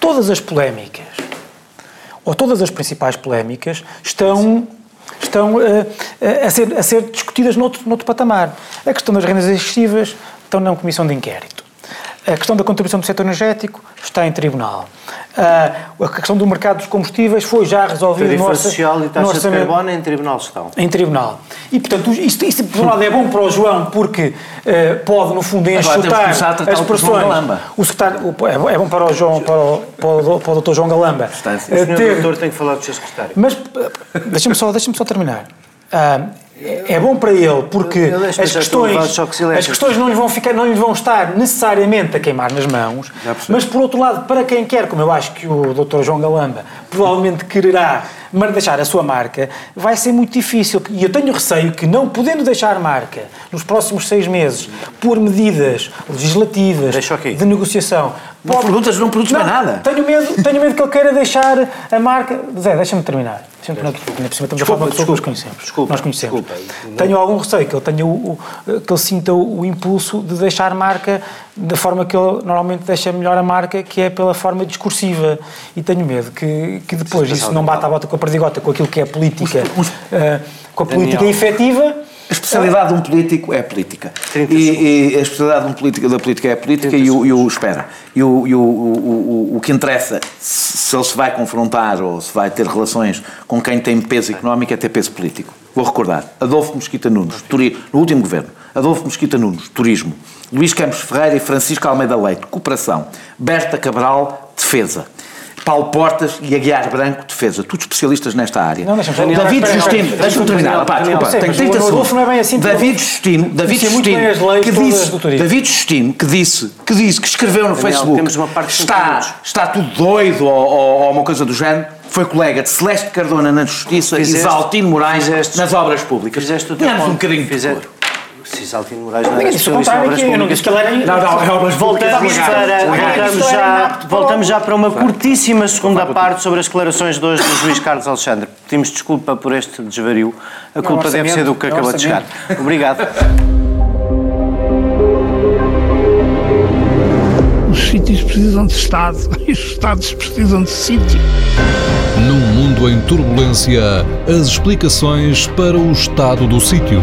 todas as polémicas, ou todas as principais polémicas, estão, estão uh, a, ser, a ser discutidas noutro, noutro patamar. A questão das rendas excessivas estão na comissão de inquérito. A questão da contribuição do setor energético está em tribunal. Uh, a questão do mercado dos combustíveis foi já resolvida no, orça, social e taxa orçamento. de carbono em tribunal estão. Em tribunal. E, portanto, isto, isto por um lado é bom para o João porque uh, pode, no fundo, enxutar as pressões. O secretário, é, é bom para o João, para o, para o, para o Dr. João Galamba. O senhor ter, doutor tem que falar do seu secretário. Mas, deixa-me só, deixa só terminar. Uh, é bom para ele porque as questões, as questões não lhe vão ficar, não lhe vão estar necessariamente a queimar nas mãos, mas por outro lado, para quem quer, como eu acho que o Dr. João Galamba provavelmente quererá deixar a sua marca, vai ser muito difícil. E eu tenho receio que, não podendo deixar marca nos próximos seis meses, por medidas legislativas de negociação. Não pode... perguntas, não perguntas mais nada. Tenho medo, tenho medo que ele queira deixar a marca. Zé, deixa-me terminar. Terminar. Ainda por cima estamos a falar de nós conhecemos. Desculpa, nós conhecemos. Desculpa. Tenho algum receio que ele, tenha o, o, que ele sinta o, o impulso de deixar marca da forma que ele normalmente deixa melhor a marca, que é pela forma discursiva. E tenho medo que, que depois isso não bata a bota com a perdigota, com aquilo que é política, uh, com a política efetiva. A especialidade de um político é a política. E, e, a especialidade de um político da política é a política e o, e o, espera. E, o, e o, o, o, que interessa, se ele se vai confrontar ou se vai ter relações com quem tem peso económico, é ter peso político. Vou recordar. Adolfo Mosquita Nunes, no último governo. Adolfo Mosquita Nunes, turismo. Luís Campos Ferreira e Francisco Almeida Leite, cooperação. Berta Cabral, defesa. Paulo Portas e Aguiar Branco, defesa. Tudo especialistas nesta área. Não, David Justino, deixa-me terminar. Pá, desculpa, tenho 30 segundos. Não é bem assim, David Justino, David Justino, que disse, David Justino, que disse, que disse, que escreveu no Facebook, está, está tudo doido ou, ou, ou uma coisa do género, foi colega de Celeste Cardona na Justiça fizeste, e Zaltino Moraes fizeste, nas obras públicas. Fizeste o teu um bocadinho de fizeste, Moraes não era especialista em obras públicas. Não, não, é obras voltamos, para, voltamos, já, voltamos já para uma curtíssima segunda parte sobre as declarações de hoje do juiz Carlos Alexandre. Pedimos desculpa por este desvario. A culpa deve ser do que acabou de chegar. Obrigado. Os sítios precisam de Estado e os Estados precisam de sítio. Num mundo em turbulência, as explicações para o estado do sítio.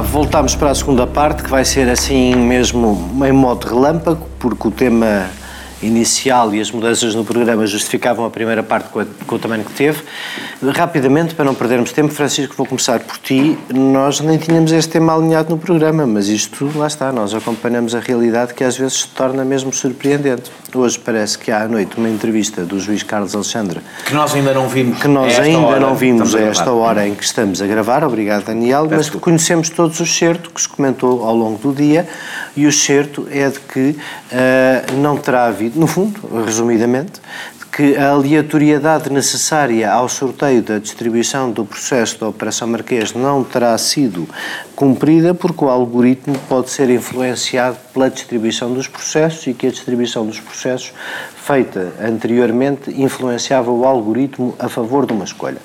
Voltamos para a segunda parte que vai ser assim mesmo em modo relâmpago, porque o tema inicial e as mudanças no programa justificavam a primeira parte com, com o tamanho que teve. Rapidamente, para não perdermos tempo, Francisco, vou começar por ti. Nós nem tínhamos este tema alinhado no programa, mas isto, lá está, nós acompanhamos a realidade que às vezes se torna mesmo surpreendente. Hoje parece que há à noite uma entrevista do juiz Carlos Alexandre. Que nós ainda não vimos. Que nós ainda não vimos a esta hora em que estamos a gravar, obrigado Daniel, mas conhecemos todos o certo que se comentou ao longo do dia e o certo é de que uh, não terá havido, no fundo, resumidamente, que a aleatoriedade necessária ao sorteio da distribuição do processo da Operação Marquês não terá sido cumprida porque o algoritmo pode ser influenciado pela distribuição dos processos e que a distribuição dos processos feita anteriormente influenciava o algoritmo a favor de uma escolha.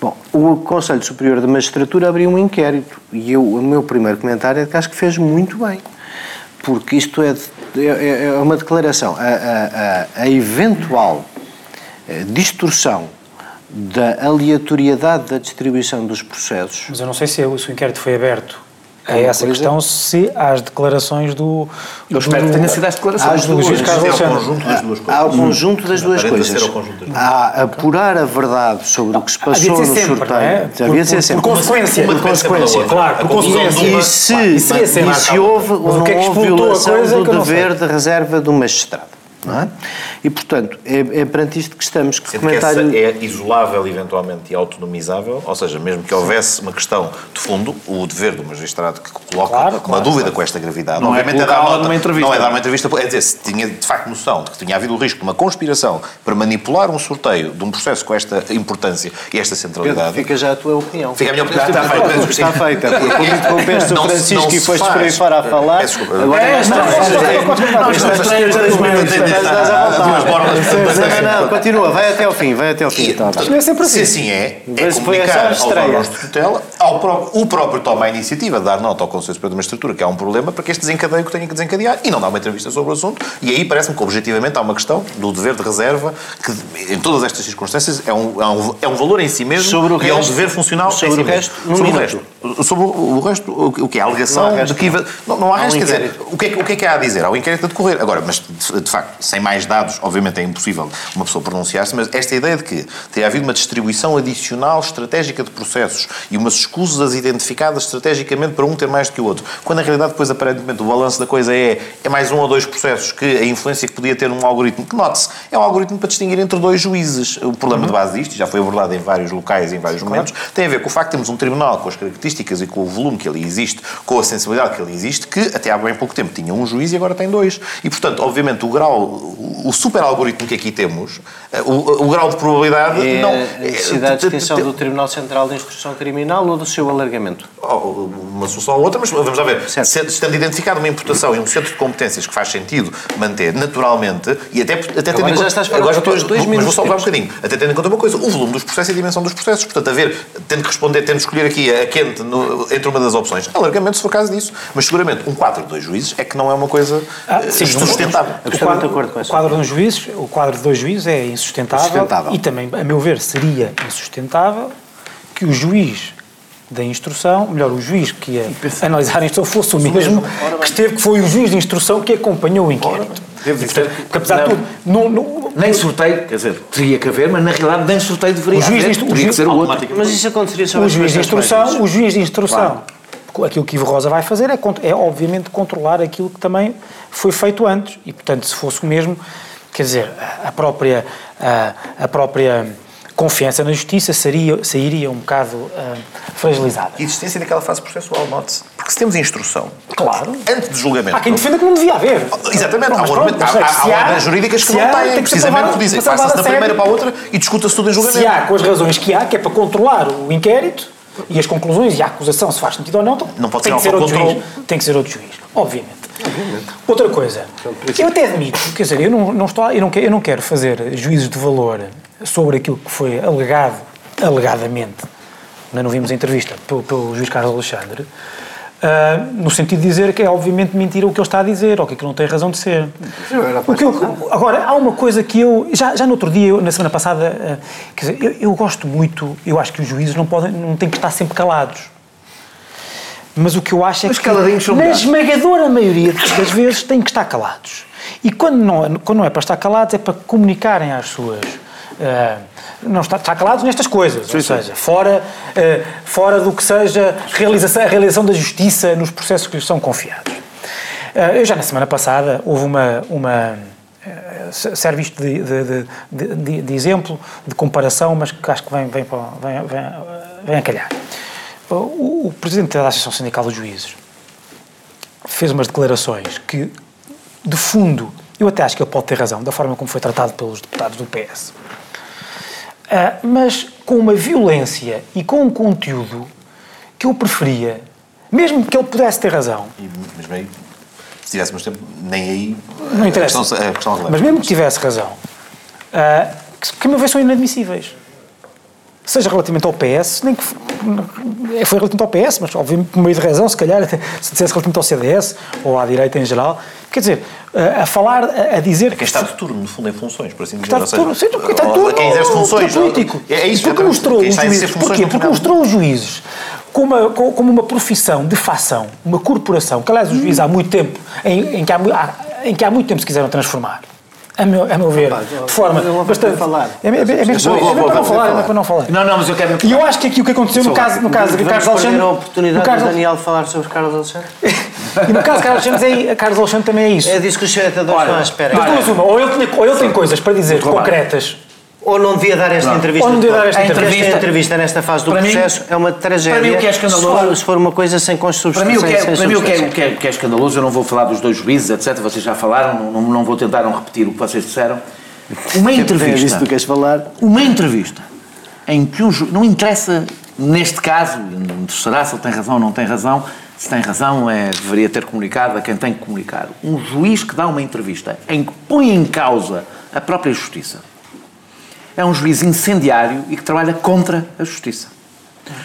Bom, o Conselho Superior da Magistratura abriu um inquérito e eu, o meu primeiro comentário é que acho que fez muito bem, porque isto é, é, é uma declaração. A, a, a, eventual eh, distorção da aleatoriedade da distribuição dos processos. Mas eu não sei se, o inquérito foi aberto é essa coisa... questão se às declarações do. Eu espero que tenha sido às declarações do juiz Carlos Alexandre. Há o conjunto das duas coisas. Há apurar a verdade sobre o que se passou no sorteio. É? Havia ser sempre. Por consequência. Por consequência. Claro, por consequência. E se, e se houve ou não houve violação do dever de reserva do magistrado. Não é? E, portanto, é, é perante isto que estamos. Que comentário... que essa é isolável, eventualmente, e autonomizável, ou seja, mesmo que houvesse uma questão de fundo, o dever do magistrado que coloca claro, uma claro, dúvida claro. com esta gravidade, não obviamente é, dar nota, numa entrevista. não é dar uma entrevista, é dizer, se tinha de facto noção de que tinha havido o risco de uma conspiração para manipular um sorteio de um processo com esta importância e esta centralidade. Pedro, fica já a tua opinião. Fica a minha opinião. Está, está, feita. Está feita. Porque como interrompeste o Francisco e foste por aí fora a falar. Peço desculpa. Agora, é, não, não, não, bordas. Não, não, continua, vai até ao fim, vai até ao fim. Tá, tá. É sempre assim. Se assim é, é comunicar aos órgãos de tutela, ao próprio, o próprio toma a iniciativa de dar nota ao Conselho Superior de Magistratura, que há um problema, para que este desencadeie o que tenha que desencadear e não dá uma entrevista sobre o assunto. E aí parece-me que, objetivamente, há uma questão do dever de reserva, que em todas estas circunstâncias é um, é um, é um valor em si mesmo sobre o resto, e é um dever funcional sobre o resto. Sobre o resto. Sobre o resto, o que é a alegação de que. Não, não há resto, quer dizer, o que, é, o que é que há a dizer? Há um inquérito a decorrer. Agora, mas de facto, sem mais dados, obviamente é impossível uma pessoa pronunciar-se, mas esta ideia de que teria havido uma distribuição adicional estratégica de processos e umas escusas identificadas estrategicamente para um ter mais do que o outro, quando na realidade depois aparentemente o balanço da coisa é, é mais um ou dois processos que a influência que podia ter num algoritmo, que note-se, é um algoritmo para distinguir entre dois juízes. O problema uhum. de base disto, já foi abordado em vários locais e em vários momentos, tem a ver com o facto de termos um tribunal com as características e com o volume que ali existe, com a sensibilidade que ali existe, que até há bem pouco tempo tinha um juiz e agora tem dois. E, portanto, obviamente, o grau, o super algoritmo que aqui temos, eh, o, o grau de probabilidade é não. A necessidade de extensão do Tribunal Central de Instrução Criminal ou do seu alargamento? Oh, uma solução ou outra, mas vamos lá ver. Certo. Estando identificada uma importação e um centro de competências que faz sentido manter naturalmente, e até, até tendo agora em conta. Já estás agora estou, dois mas vou só um bocadinho. Até tendo em conta uma coisa: o volume dos processos e a dimensão dos processos. Portanto, a ver, tendo que responder, tendo que escolher aqui a quente no, entre uma das opções. Alargamento, se for caso disso. Mas seguramente um quadro de dois juízes é que não é uma coisa ah, eh, sim, sustentável. O quadro, o quadro de um juiz, o quadro de dois juízes é insustentável, insustentável. E também, a meu ver, seria insustentável que o juiz da instrução, melhor, o juiz que ia analisar a instrução fosse o mesmo que esteve, que foi o juiz de instrução que acompanhou o inquérito. Devo dizer porque, apesar de tudo, não, não, nem sorteio, quer dizer, teria que haver, mas na realidade nem sorteio deveria o juiz haver, teria que ser o outro. Mas isso aconteceria só o juiz de instrução, o juiz de instrução. Claro. Aquilo que Ivo Rosa vai fazer é, é, obviamente, controlar aquilo que também foi feito antes. E, portanto, se fosse o mesmo, quer dizer, a própria, a, a própria confiança na justiça seria, sairia um bocado uh, fragilizada. E existência daquela fase processual, note-se. Porque se temos instrução, claro. antes do julgamento. Há quem defenda que não devia haver. Exatamente, não, há, pronto, há, há, há ordens jurídicas que não têm, precisamente que dizem, passa-se da primeira para a outra e discuta-se tudo em julgamento. Se há, com as razões que há, que é para controlar o inquérito e as conclusões e a acusação, se faz sentido ou não, não pode tem, ser que ser outro juiz, tem que ser outro juiz, obviamente. Outra coisa, eu até admito, quer dizer, eu não, não, estou, eu, não quero, eu não quero fazer juízos de valor sobre aquilo que foi alegado, alegadamente, ainda não vimos a entrevista, pelo, pelo juiz Carlos Alexandre, uh, no sentido de dizer que é obviamente mentira o que ele está a dizer, ou que aquilo não tem razão de ser. O que eu, agora, há uma coisa que eu, já, já no outro dia, na semana passada, uh, quer dizer, eu, eu gosto muito, eu acho que os juízes não, podem, não têm que estar sempre calados. Mas o que eu acho é Mas que, na esmagadora maioria das vezes, têm que estar calados. E quando não, quando não é para estar calados, é para comunicarem às suas. Uh, não está, está calados nestas coisas, sim, ou seja, fora, uh, fora do que seja realização, a realização da justiça nos processos que lhes são confiados. Uh, eu já na semana passada houve uma, uma serve isto de, de, de, de, exemplo, de comparação, mas que acho que vem, vem, vem, vem, vem a calhar. O, o presidente da Associação Sindical dos Juízes fez umas declarações que, de fundo, eu até acho que ele pode ter razão, da forma como foi tratado pelos deputados do PS. Uh, ah, mas com uma violência e com um conteúdo que eu preferia, mesmo que ele pudesse ter razão. E, mas bem, se tivéssemos tempo, nem aí. Não interessa. A questão, a questão mas mesmo que tivesse razão, uh, que, que a meu ver são inadmissíveis seja relativamente ao PS, nem que foi relativamente ao PS, mas obviamente por meio de razão, se calhar, se dissesse relativamente ao CDS ou à direita em geral, quer dizer, a falar, a dizer... É quem está de turno, no fundo, em funções, por assim dizer. Está de turno, sim, quem está de turno, quem exerce funções. político. É isso, porque mostrou os juízes, porquê? Porque mostrou os juízes como uma, como uma profissão de fação, uma corporação, que aliás os juízes há muito tempo, em, em, que há, em que há muito tempo se quiseram transformar a meu, a meu ver, Rapaz, de forma bastante. Falar. É, é, é, é mesmo para não falar, é para não falar. Não, não, mas eu quero. E eu acho que aqui o que aconteceu no caso, no caso de Carlos Alexandre. a oportunidade Carlos... Daniel de falar sobre Carlos Alexandre. e no caso de Carlos Alexandre, é, Carlos Alexandre também é isso. É disso que os espectadores estão à espera. Das duas, uma, ou ele, ou ele tem coisas para dizer concretas ou não devia dar esta não. entrevista. Ou não devia dar esta entrevista. Esta entrevista nesta fase do para processo mim, é uma tragédia. Para mim o que é escandaloso... Se for, se for uma coisa sem construção. Para mim o que, é, para mim, o que, é, o, que é, o que é escandaloso, eu não vou falar dos dois juízes, etc. Vocês já falaram, não, não vou tentar não repetir o que vocês disseram. Uma entrevista. É que tu queres falar? Uma entrevista em que um juiz. Não interessa, neste caso, será se ele tem razão ou não tem razão. Se tem razão, é, deveria ter comunicado a quem tem que comunicar. Um juiz que dá uma entrevista em que põe em causa a própria justiça é um juiz incendiário e que trabalha contra a justiça.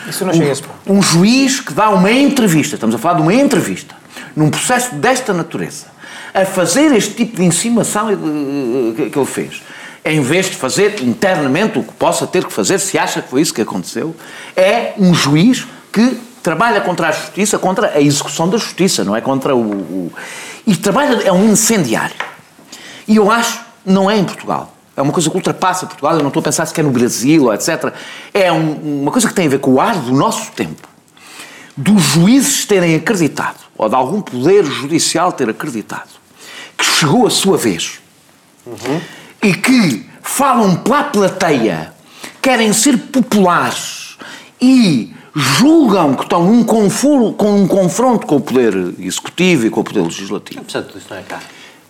Isso não chega um, um juiz que dá uma entrevista, estamos a falar de uma entrevista, num processo desta natureza, a fazer este tipo de insinuação que ele fez, em vez de fazer internamente o que possa ter que fazer, se acha que foi isso que aconteceu, é um juiz que trabalha contra a justiça, contra a execução da justiça, não é contra o. o... E trabalha, é um incendiário. E eu acho, não é em Portugal. É uma coisa que ultrapassa Portugal, eu não estou a pensar se é no Brasil, etc. É um, uma coisa que tem a ver com o ar do nosso tempo. Dos juízes terem acreditado, ou de algum poder judicial ter acreditado, que chegou a sua vez uhum. e que falam pela plateia, querem ser populares e julgam que estão num confuro, com um confronto com o poder executivo e com o poder legislativo. Tudo isso não é cá.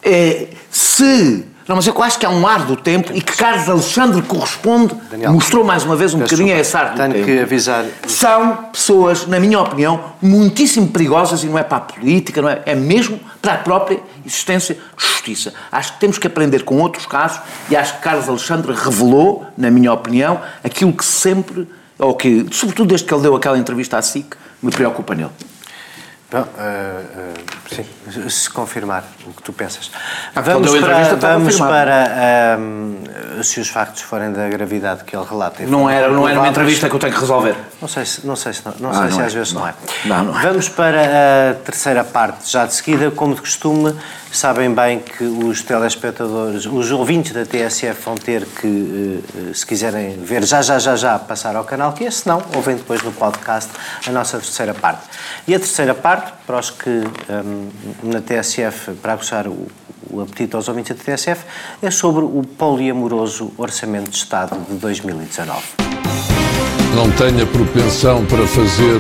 É, se não, mas eu acho que há um ar do tempo e que Carlos Alexandre corresponde, Daniel, mostrou mais uma vez um bocadinho a esse ar do tenho tempo. que avisar. São pessoas, na minha opinião, muitíssimo perigosas e não é para a política, não é, é mesmo para a própria existência de justiça. Acho que temos que aprender com outros casos e acho que Carlos Alexandre revelou, na minha opinião, aquilo que sempre, ou que, sobretudo desde que ele deu aquela entrevista à SIC, me preocupa nele. Bom, uh, uh, sim, se confirmar o que tu pensas. Ah, vamos para, vamos para um, se os factos forem da gravidade que ele relata. Não era, não era uma entrevista que eu tenho que resolver. Não sei se, não sei se, não, não ah, sei se é. às vezes não, é. Não, não é. Vamos para a terceira parte, já de seguida, como de costume, sabem bem que os telespectadores, os ouvintes da TSF vão ter que, eh, se quiserem ver já, já, já, já, passar ao canal que é, se não, ouvem depois no podcast a nossa terceira parte. E a terceira parte, para os que um, na TSF, para aguçar o, o apetite aos ouvintes da TSF, é sobre o poliamoroso Orçamento de Estado de 2019 não tenha propensão para fazer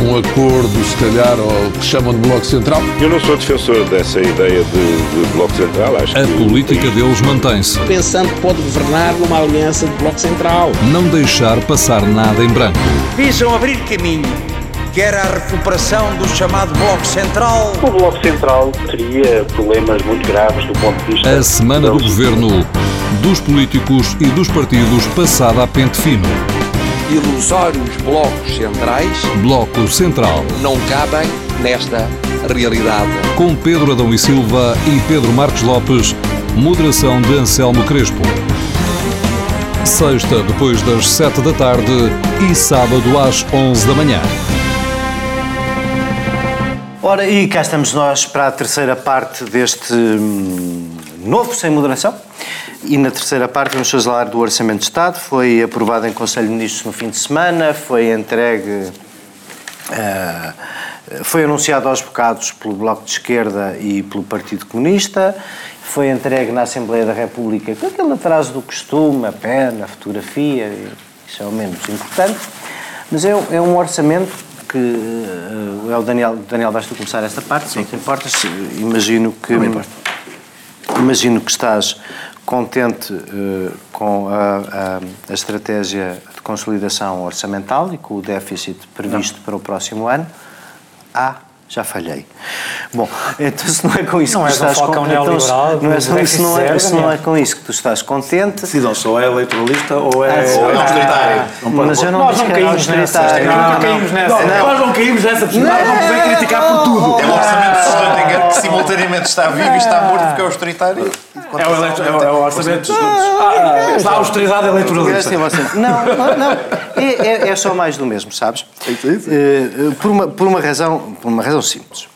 um acordo, se calhar, ao que chamam de Bloco Central? Eu não sou defensor dessa ideia de, de Bloco Central. Acho a política deles mantém-se. Pensando que pode governar numa aliança de Bloco Central. Não deixar passar nada em branco. Visam abrir caminho quer a recuperação do chamado Bloco Central. O Bloco Central teria problemas muito graves do ponto de vista... A semana do governo, dos políticos e dos partidos passada a pente fino ilusórios blocos centrais. Bloco Central. Não cabem nesta realidade. Com Pedro Adão e Silva e Pedro Marcos Lopes, moderação de Anselmo Crespo. Sexta, depois das sete da tarde e sábado às onze da manhã. Ora, e cá estamos nós para a terceira parte deste hum, novo, sem moderação. E na terceira parte vamos falar do Orçamento de Estado. Foi aprovado em Conselho de Ministros no fim de semana, foi entregue. Uh, foi anunciado aos bocados pelo Bloco de Esquerda e pelo Partido Comunista, foi entregue na Assembleia da República com aquele atraso do costume, a pena, a fotografia, isso é o menos importante, mas é, é um orçamento que uh, é o Daniel, Daniel vais tu começar esta parte, se não te importas, imagino que imagino que estás contente uh, com a, a, a, estratégia de consolidação orçamental e com o déficit previsto não. para o próximo ano. Ah, já falhei. Bom, então se não é com isso não que tu estás contente. Então, não é, se, se, não é, se não é com isso que tu estás contente. Decidam ou é eleitoralista ou é, ah, ou é autoritário. Mas eu não nós não caímos nessa. Nunca caímos nessa. Nós não caímos nessa possibilidade. Não podemos criticar por tudo. É o orçamento de Schrödinger que simultaneamente está vivo e está morto porque é autoritário. É o, eleito, é, o, é o orçamento. Ah, a austeridade eleitoralista. Não, não, não. É, é, é, só mais do mesmo, sabes? Uh, por, uma, por, uma razão, por uma razão simples.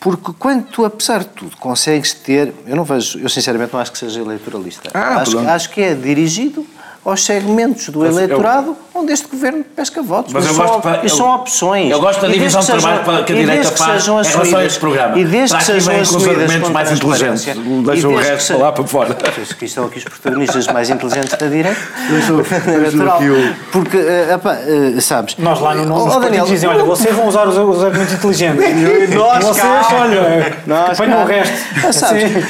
Porque quando tu, apesar de tudo, consegues ter. Eu não vejo, eu sinceramente não acho que seja eleitoralista. Ah, acho, acho que é dirigido aos segmentos do mas eleitorado onde este governo pesca votos. Mas, mas são, gosto, são opções. Eu gosto da divisão de trabalho sejam, que a direita faz em relação a este programa. E desde que sejam com os argumentos mais inteligentes. Deixa o resto lá para fora. Que estão aqui os protagonistas mais inteligentes da direita. natural. Porque, uh, uh, sabes... Nós lá no nosso oh, Daniel, dizem, olha, vocês vão usar os, os argumentos inteligentes. Nós, vocês, olha, apanham o resto.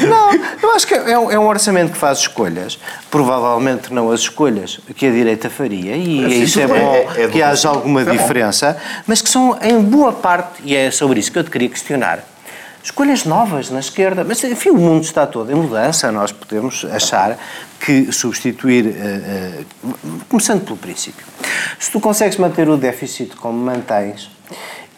Não, eu acho que é um, é um orçamento que faz escolhas. Provavelmente não as escolhas escolhas que a direita faria, e é, isso é bom é, é que haja alguma diferença, mas que são, em boa parte, e é sobre isso que eu te queria questionar, escolhas novas na esquerda. Mas, enfim, o mundo está todo em mudança, nós podemos achar que substituir, uh, uh, começando pelo princípio, se tu consegues manter o déficit como mantens,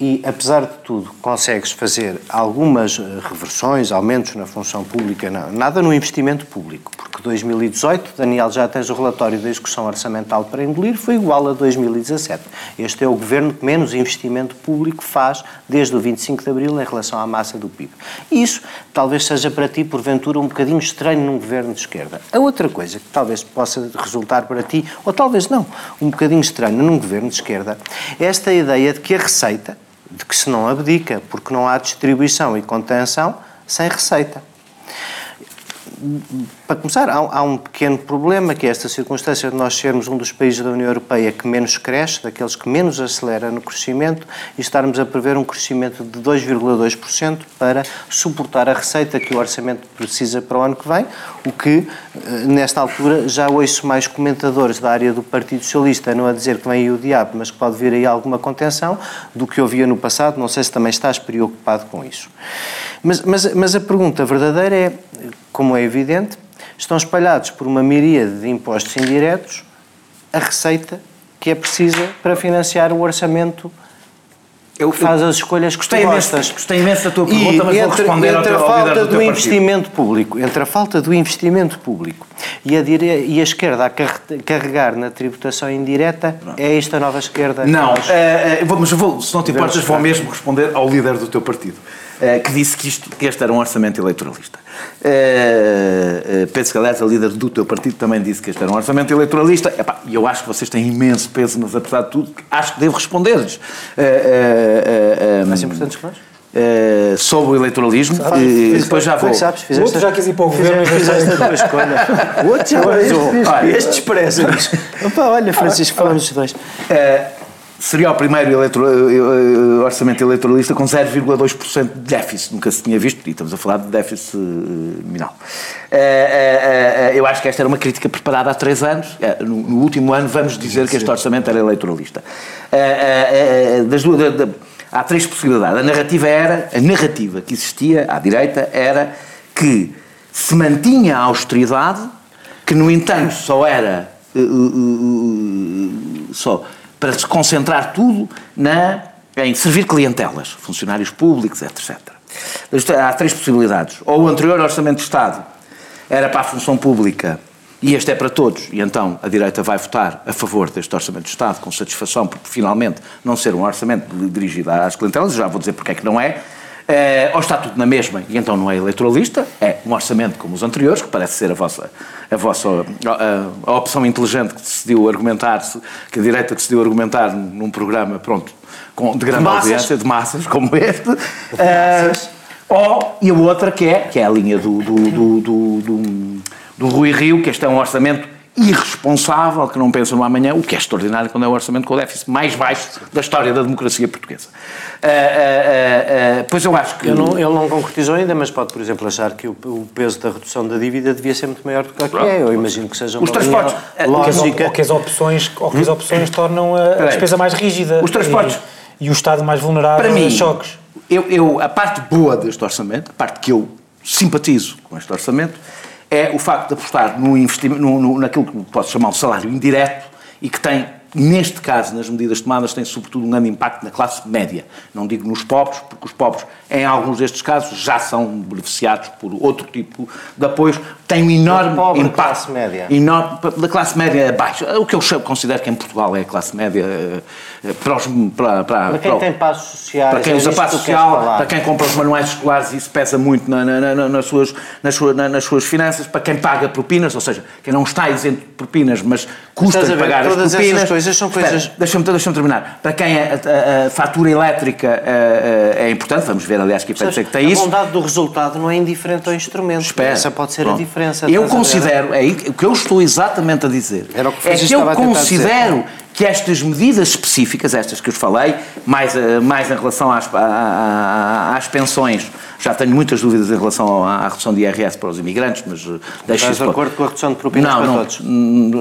e, apesar de tudo, consegues fazer algumas eh, reversões, aumentos na função pública, nada no investimento público, porque 2018, Daniel, já tens o relatório da execução orçamental para engolir, foi igual a 2017. Este é o governo que menos investimento público faz desde o 25 de abril em relação à massa do PIB. Isso talvez seja para ti, porventura, um bocadinho estranho num governo de esquerda. A outra coisa que talvez possa resultar para ti, ou talvez não, um bocadinho estranho num governo de esquerda, é esta ideia de que a receita de que se não abdica, porque não há distribuição e contenção sem receita. Para começar, há, há, um pequeno problema, que é esta circunstância de nós sermos um dos países da União Europeia que menos cresce, daqueles que menos acelera no crescimento, e estarmos a prever um crescimento de 2,2% para suportar a receita que o orçamento precisa para o ano que vem, o que, eh, nesta altura, já ouço mais comentadores da área do Partido Socialista, não a dizer que vem aí o diabo, mas que pode vir aí alguma contenção, do que ouvia no passado, não sei se também estás preocupado com isso. Mas, mas, mas a pergunta verdadeira é, como é evidente, estão espalhados por uma miríade de impostos indiretos a receita que é precisa para financiar o orçamento eu, faz as escolhas que gostas. Gostei imenso da tua pergunta, e mas entre, vou responder entre ao, a falta do, do investimento público, entre a falta do investimento público e a, dire... e a esquerda a carregar na tributação indireta, não. é esta nova esquerda? Não, nós... é, é, mas vou, se não te importas, vou mesmo responder ao líder do teu partido. Eh, que disse que, isto, que este era um orçamento eleitoralista. Uh, uh, Pedro Scalés, a líder do teu partido, também disse que este era um orçamento eleitoralista. E eu acho que vocês têm imenso peso, mas apesar de tudo, acho que devo responder-lhes. Uh, Mais importantes que nós? Uh, sobre o eleitoralismo ah, e depois já vou. Sabes, fizeste, o outro já quis ir para o governo fizeste a tua escolha. O outro já vai. Estes parecem-nos. Olha, Francisco, falamos dos dois. Uh, seria o primeiro eleitor, eh, eh, orçamento eleitoralista com 0,2% de déficit. Nunca se tinha visto, e estamos a falar de déficit eh, nominal. Eu acho que esta era uma crítica preparada há três anos. No último ano vamos dizer que este orçamento era eleitoralista. Das duas, há três possibilidades. A narrativa era, a narrativa que existia à direita era que se mantinha a austeridade, que no entanto só era só para se concentrar tudo na, em servir clientelas, funcionários públicos, etc. Há três possibilidades. Ou o anterior Orçamento de Estado era para a função pública e este é para todos, e então a direita vai votar a favor deste Orçamento de Estado com satisfação, porque finalmente não ser um orçamento dirigido às clientelas, já vou dizer porque é que não é, Uh, ou está tudo na mesma e então não é eleitoralista, é um orçamento como os anteriores, que parece ser a vossa, a, vossa a, a opção inteligente que decidiu argumentar, que a direita decidiu argumentar num programa, pronto, com, de grande audiência, de massas, como este. Uh, ou, e a outra que é, que é a linha do, do, do, do, do, do Rui Rio, que este é um orçamento irresponsável, que não pensa no amanhã, o que é extraordinário quando é o orçamento com o déficit mais baixo da história da democracia portuguesa. Uh, uh, uh, pois eu acho que... Ele não, ele não concretizou ainda, mas pode, por exemplo, achar que o, o peso da redução da dívida devia ser muito maior do que é. Eu imagino que seja uma Os transportes, lógica... Ou que as opções, ou que as opções tornam a, a despesa mais rígida. Os transportes... E, e o Estado mais vulnerável Para mim, a choques. Eu, eu, a parte boa deste orçamento, a parte que eu simpatizo com este orçamento, é o facto de apostar no investimento, no, no, naquilo que posso chamar de salário indireto e que tem neste caso, nas medidas tomadas, tem sobretudo um grande impacto na classe média. Não digo nos pobres, porque os pobres, em alguns destes casos, já são beneficiados por outro tipo de apoios. Tem um enorme pobre, impacto. classe média. Enorme, da classe média baixa. O que eu considero que em Portugal é a classe média eh, para, os, para, para, para quem para, tem passos sociais. Para quem é usa passo social, para quem compra os manuais escolares, isso pesa muito na, na, na, nas, suas, nas, suas, nas suas finanças. Para quem paga propinas, ou seja, quem não está isento de propinas, mas custa pagar as propinas coisas são coisas. Deixa-me deixa terminar. Para quem a, a, a fatura elétrica a, é importante, vamos ver, aliás, que efeitos é que tem isso. A bondade do resultado não é indiferente ao instrumento. Espera. Essa pode ser Pronto. a diferença. Eu considero, é o que eu estou exatamente a dizer, Era o que é que eu considero que estas medidas específicas, estas que eu falei, mais, mais em relação às, às pensões, já tenho muitas dúvidas em relação à, redução de IRS para os imigrantes, mas eh, deixa Estás de acordo com a redução de propinas não, para não, todos?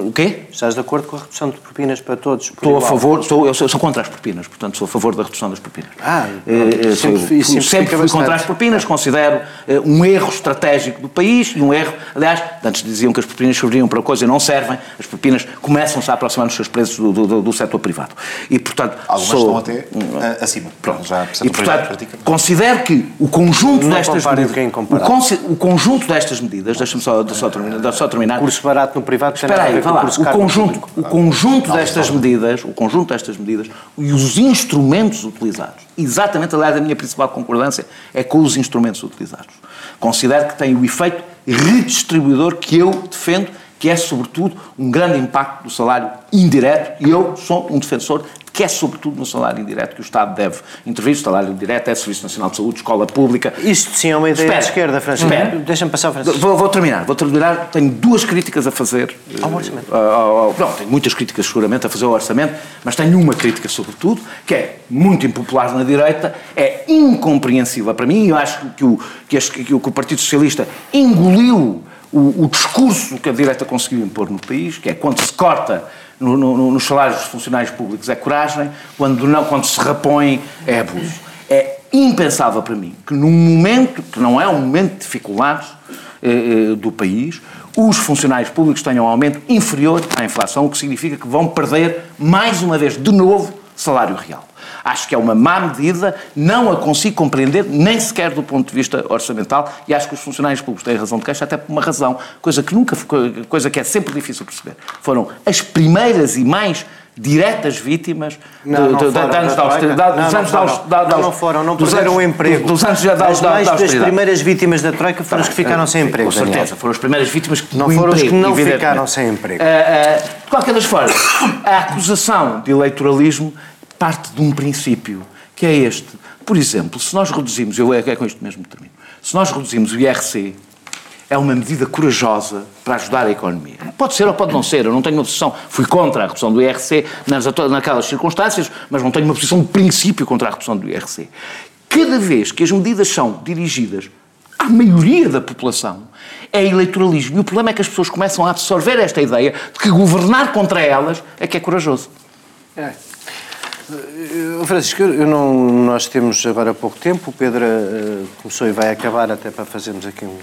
O quê? Estás de acordo com a redução de propinas para todos? Estou igual? a favor, estou, eu sou, sou, contra as propinas, portanto sou a favor da redução das propinas. Ah, é, sempre, sempre, sempre fui contra as propinas, considero uh, um erro estratégico do país e um erro, aliás, antes diziam que as propinas serviriam para coisa e não servem, as propinas começam-se a aproximar nos seus preços do, do, do, setor privado. E, portanto, Algumas sou, estão até uh, acima. Pronto. Já e, portanto, considero que o conjunto não destas medidas. O, o conjunto destas medidas, deixa-me só, só, terminar, só terminar. Curso barato no privado Espera aí, lá. O conjunto, o conjunto destas medidas, o conjunto destas medidas e os instrumentos utilizados. Exatamente, aliás, a minha principal concordância é com os instrumentos utilizados. Considero que tem o efeito redistribuidor que eu defendo que é, sobretudo, um grande impacto do salário indireto, e eu sou um defensor que é sobretudo no salário indireto que o Estado deve intervir. O salário indireto é Serviço Nacional de Saúde, Escola Pública. Isto sim é uma ideia Espera. de esquerda, Francisco. Deixa-me passar, Francisco. Vou, vou, terminar, vou terminar. Tenho duas críticas a fazer. Ao orçamento? Uh, ao, não, tenho muitas críticas seguramente a fazer ao orçamento, mas tenho uma crítica sobretudo, que é muito impopular na direita, é incompreensível para mim, eu acho que o, que, este, que o Partido Socialista engoliu o, o discurso que a direita conseguiu impor no país, que é quando se corta no, no, nos salários dos funcionários públicos é coragem, quando, não, quando se repõe é abuso. É impensável para mim que num momento, que não é um momento de dificuldades eh, eh, do país, os funcionários públicos tenham um aumento inferior à inflação, o que significa que vão perder, mais uma vez, de novo, salário real. Acho que é uma má medida, não a consigo compreender, nem sequer do ponto de vista orçamental, e acho que os funcionários públicos têm razão de queixa, até por uma razão, coisa que nunca, coisa que é sempre difícil perceber. Foram as primeiras e mais diretas vítimas não, de, de, de, anos da austeridade, dos anos da Não, não foram, não perderam o emprego. Dos anos já da, As mais das primeiras vítimas da Troika foram as que ficaram sem emprego. Com certeza, foram as primeiras vítimas que não foram as que não ficaram sem emprego. Uh, uh, de qualquer das formas, a acusação de eleitoralismo parte de um princípio, que é este. Por exemplo, se nós reduzimos, eu é, é com isto mesmo que termino, se nós reduzimos o IRC, é uma medida corajosa para ajudar a economia. Pode ser ou pode não ser, eu não tenho uma posição, fui contra a redução do IRC nas, naquelas circunstâncias, mas não tenho uma posição de princípio contra a redução do IRC. Cada vez que as medidas são dirigidas à maioria da população, é eleitoralismo. E o problema é que as pessoas começam a absorver esta ideia de que governar contra elas é que é corajoso. É. Eh, Francisco, eu não, nós temos agora pouco tempo, o Pedro uh, começou e vai acabar até para fazermos aqui um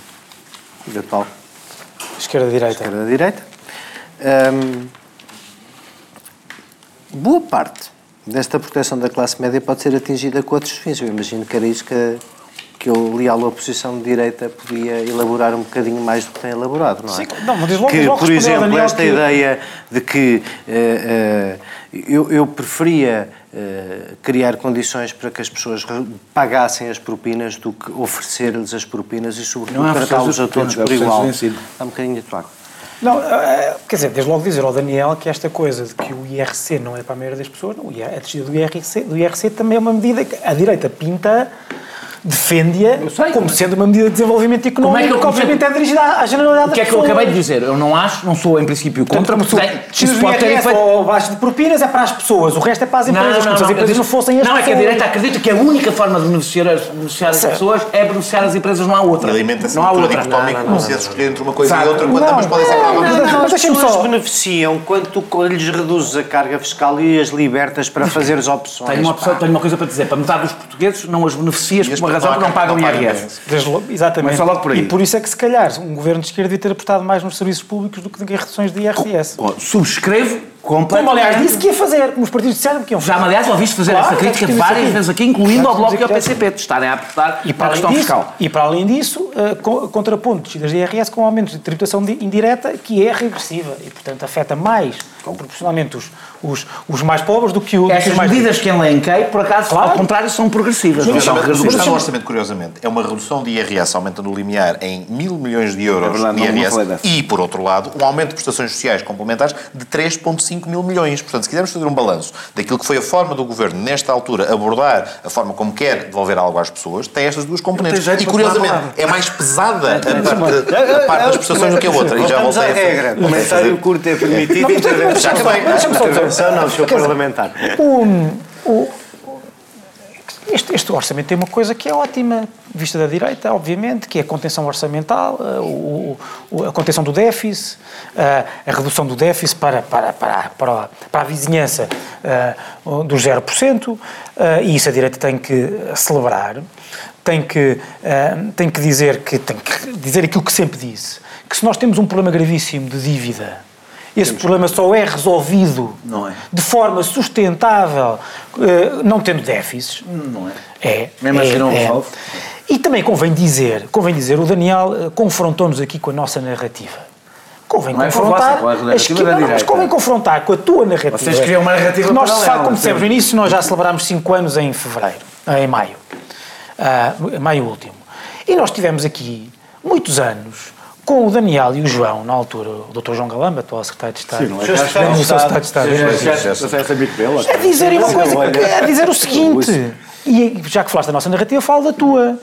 eventual. Esquerda-direita. Esquerda-direita. Um, boa parte desta proteção da classe média pode ser atingida com outros fins. Eu imagino que era isso que a, que eu leal oposição de direita podia elaborar um bocadinho mais do que tem elaborado, não é? Sim, não, mas logo, que, logo por exemplo, esta que... ideia de que uh, uh, eu, eu preferia uh, criar condições para que as pessoas pagassem as propinas do que oferecer-lhes as propinas e, sobretudo, tratá-los a todos por igual. Está um bocadinho atuado. Não, quer dizer, desde logo dizer ao Daniel que esta coisa de que o IRC não é para a maioria das pessoas, não, a descida do IRC, do IRC também é uma medida que a direita pinta defende-a como sendo uma medida de desenvolvimento económico como é que, eu, obviamente é dirigida à, generalidade das pessoas. O que é que eu acabei de dizer? Eu não acho, não sou em princípio contra, porque isso pode ter efeito... ou baixo de propinas é para as pessoas, o resto é para as empresas, não, não, como se as empresas não fossem as Não, pessoas. é que a direita acredita que a única forma de beneficiar as, beneficiar as pessoas é beneficiar as empresas, não há outra. Alimenta-se não há outra. dicotómico, não, não, se escolher entre uma coisa e outra, quando ambas podem ser Mas as pessoas beneficiam quando tu lhes reduzes a carga fiscal e as libertas para fazer as opções. Tenho uma coisa para dizer, para metade dos portugueses não as beneficias por uma razão que não pagam IRS. Exatamente. Mas logo por aí. E por isso é que, se calhar, um governo de esquerda devia ter apostado mais nos serviços públicos do que em reduções de IRS. Subscrevo. Como, aliás, disse que ia fazer, como os partidos disseram que iam fazer. Já, aliás, ouviste fazer claro, essa crítica várias vezes aqui, incluindo ao Bloco e ao PCP, de estarem a apostar e para a questão disso, fiscal. E para além disso, uh, contrapontos das IRS com aumentos de tributação indireta, que é regressiva e, portanto, afeta mais, proporcionalmente, os, os, os mais pobres do que o. Essas mais medidas que elenquei, por acaso, claro. ao contrário, são progressivas. Mas, é uma redução do orçamento, curiosamente, é uma redução de IRS aumentando o limiar em mil milhões de euros é verdade, de IRS e, por outro lado, um aumento de prestações sociais complementares de 3,5 mil milhões. Portanto, se quisermos fazer um balanço daquilo que foi a forma do Governo, nesta altura, abordar a forma como quer devolver algo às pessoas, tem estas duas componentes. E, curiosamente, é mais pesada a parte, a parte das prestações do que a outra. E já voltei a regra. Comentário curto é permitido. Já acabei. Deixa-me só dizer. Não, senhor parlamentar. Este, este, orçamento tem uma coisa que é ótima, vista da direita, obviamente, que é a contenção orçamental, a, o, a contenção do déficit, a, a, redução do déficit para, para, para, para, para a vizinhança dos 0%, uh, e isso a direita tem que celebrar, tem que, uh, tem que dizer que tem que dizer aquilo que sempre disse, que se nós temos um problema gravíssimo de dívida esse problema só é resolvido é. de forma sustentável, eh, não tendo déficits. Não é. É. Mesmo é, assim não é. resolve. E também convém dizer, convém dizer, o Daniel eh, confrontou-nos aqui com a nossa narrativa. Convém não confrontar. É vossa, a esquerda, não, mas convém confrontar com a tua narrativa. Vocês criam uma narrativa que nós, paralela, como dissemos no início, nós já celebrámos 5 anos em fevereiro, em maio. Uh, maio último. E nós tivemos aqui muitos anos com o Daniel e o João, na altura, o Dr. João Galamba, atual secretário de Estado. Sim, não é? Estado. Secretário de Estado. A dizer uma coisa, a dizer o seguinte, e já que falaste da nossa narrativa, falo da tua.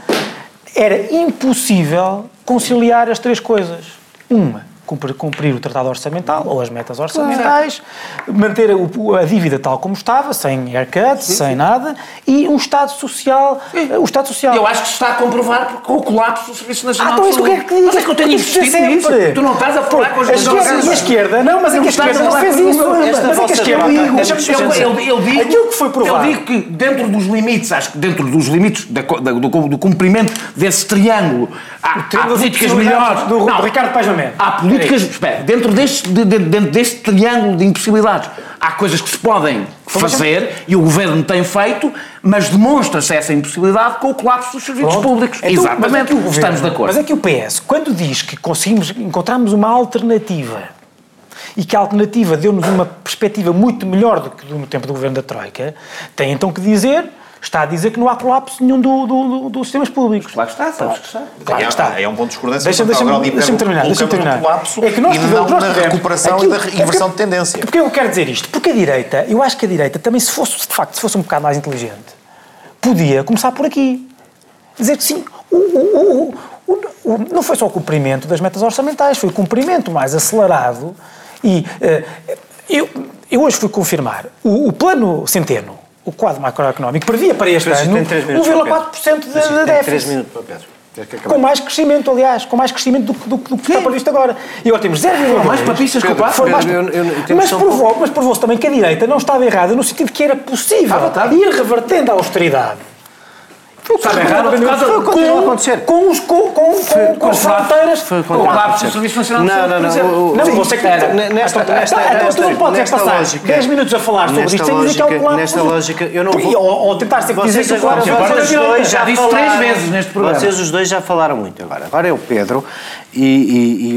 Era impossível conciliar as três coisas. Uma, cumprir, cumprir o tratado orçamental ou as metas orçamentais, manter a, a, dívida tal como estava, sem haircut, sem nada, e um Estado social. O Estado social. Eu acho que se está a comprovar com o colapso do Serviço Nacional ah, então de Saúde. Ah, então isso o que é que diz? Mas é que eu tenho insistido nisso. Tu não estás a falar com as pessoas. E a esquerda? Não, mas é que a esquerda não fez isso. Mas é que a esquerda Eu digo aquilo que foi provado. Eu digo que dentro dos limites, acho que dentro dos limites do cumprimento desse triângulo, há políticas melhores. Do Ricardo Paz Há políticas políticas, espera, dentro deste, de, dentro deste triângulo de impossibilidades, há coisas que se podem fazer e o governo tem feito, mas demonstra-se essa impossibilidade com o colapso dos serviços Pronto. públicos. Então, Exatamente, é governo, estamos de acordo. Mas é que o PS, quando diz que conseguimos, encontramos uma alternativa e que a alternativa deu-nos uma perspectiva muito melhor do que no tempo do governo da Troika, tem então que dizer está a dizer que não há colapso nenhum do, do, do, dos sistemas públicos. Claro que está, sabes que está. Claro que está. É, é um ponto de discordância. Deixa-me deixa deixa terminar. Deixa terminar. colapso é que nós tivemos, não nós recuperação aquilo, e da inversão é de tendência. Porque eu quero dizer isto? Porque a direita, eu acho que a direita também, se fosse, de facto, se fosse um bocado mais inteligente, podia começar por aqui. Dizer que sim, o, o, o, não foi só o cumprimento das metas orçamentais, foi o cumprimento mais acelerado e uh, eu, eu hoje fui confirmar o, o plano Centeno o quadro macroeconómico previa para este ano 1,4% de, de déficit. Pedro. Com mais crescimento, aliás, com mais crescimento do, do, do que está previsto agora. E agora temos 0,2. Mais papistas que o mais... Mas provou-se mas provou também que a direita não estava errada no sentido que era possível ir revertendo a austeridade Sabe errado, continua a acontecer. Com os com, com, com, com as fronteiras, com o colapso do Serviço Nacional de Não, Saúde, não, por não, Não, sim, você que nesta- Então, então, não é lógica- 10 minutos a falar sobre isto sem dizer que é o colapso. nesta lógica, eu não vou- Ou, tentar sempre dizer que o agora, colapso é já disse três vezes neste programa. Vocês os dois já falaram muito agora. Agora é o Pedro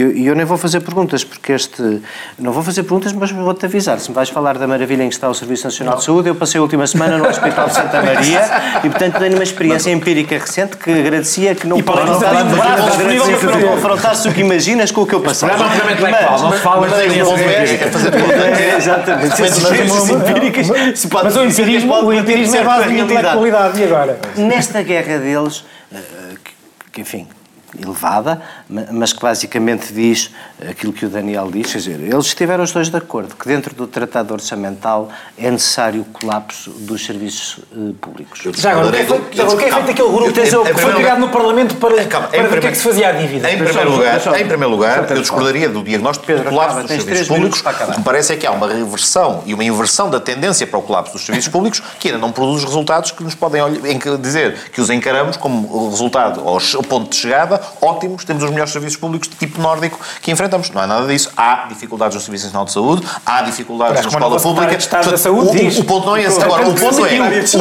eu- e eu nem vou fazer perguntas porque este... Não vou fazer perguntas, mas vou-te avisar. Se me vais falar da maravilha em que está o Serviço Nacional de Saúde, eu passei a última semana no Hospital de Santa Maria e, portanto, tenho uma experiência empírica recente que agradecia que não E fazer. confrontasse o que imaginas com o que eu passei. É programa intelectual, não fala Mas de é, experiência é fazer É, Exatamente. Experiências empíricas se pode Mas o empirismo, pode o empirismo é base realidade. intelectualidade. E agora? Nesta guerra deles, eh, que, enfim, elevada, ma- mas que basicamente diz aquilo que o Daniel diz, quer dizer, eles estiveram os dois de acordo que dentro do tratado orçamental é necessário o colapso dos serviços eh, públicos. Já agora, o que é feito, agora, que é feito aquele grupo que foi criado no Parlamento para, Calma, para ver o que é primeiro- que se fazia à dívida? Em primeiro lugar, em primeiro lugar eu discordaria do diagnóstico do colapso acaba, dos serviços públicos. O que me parece é que há uma reversão e uma inversão da tendência para o colapso dos serviços públicos que ainda não produz resultados que nos podem olh- em que dizer que os encaramos como resultado ou ponto de chegada ótimos, temos os melhores serviços públicos de tipo nórdico que enfrentamos. Não há nada disso. Há dificuldades no Serviço Nacional de Saúde, há dificuldades na escola pública. Estado da Portanto, Saúde, o- diz. o, ponto não é esse. Agora, o portanto, ponto é o mix,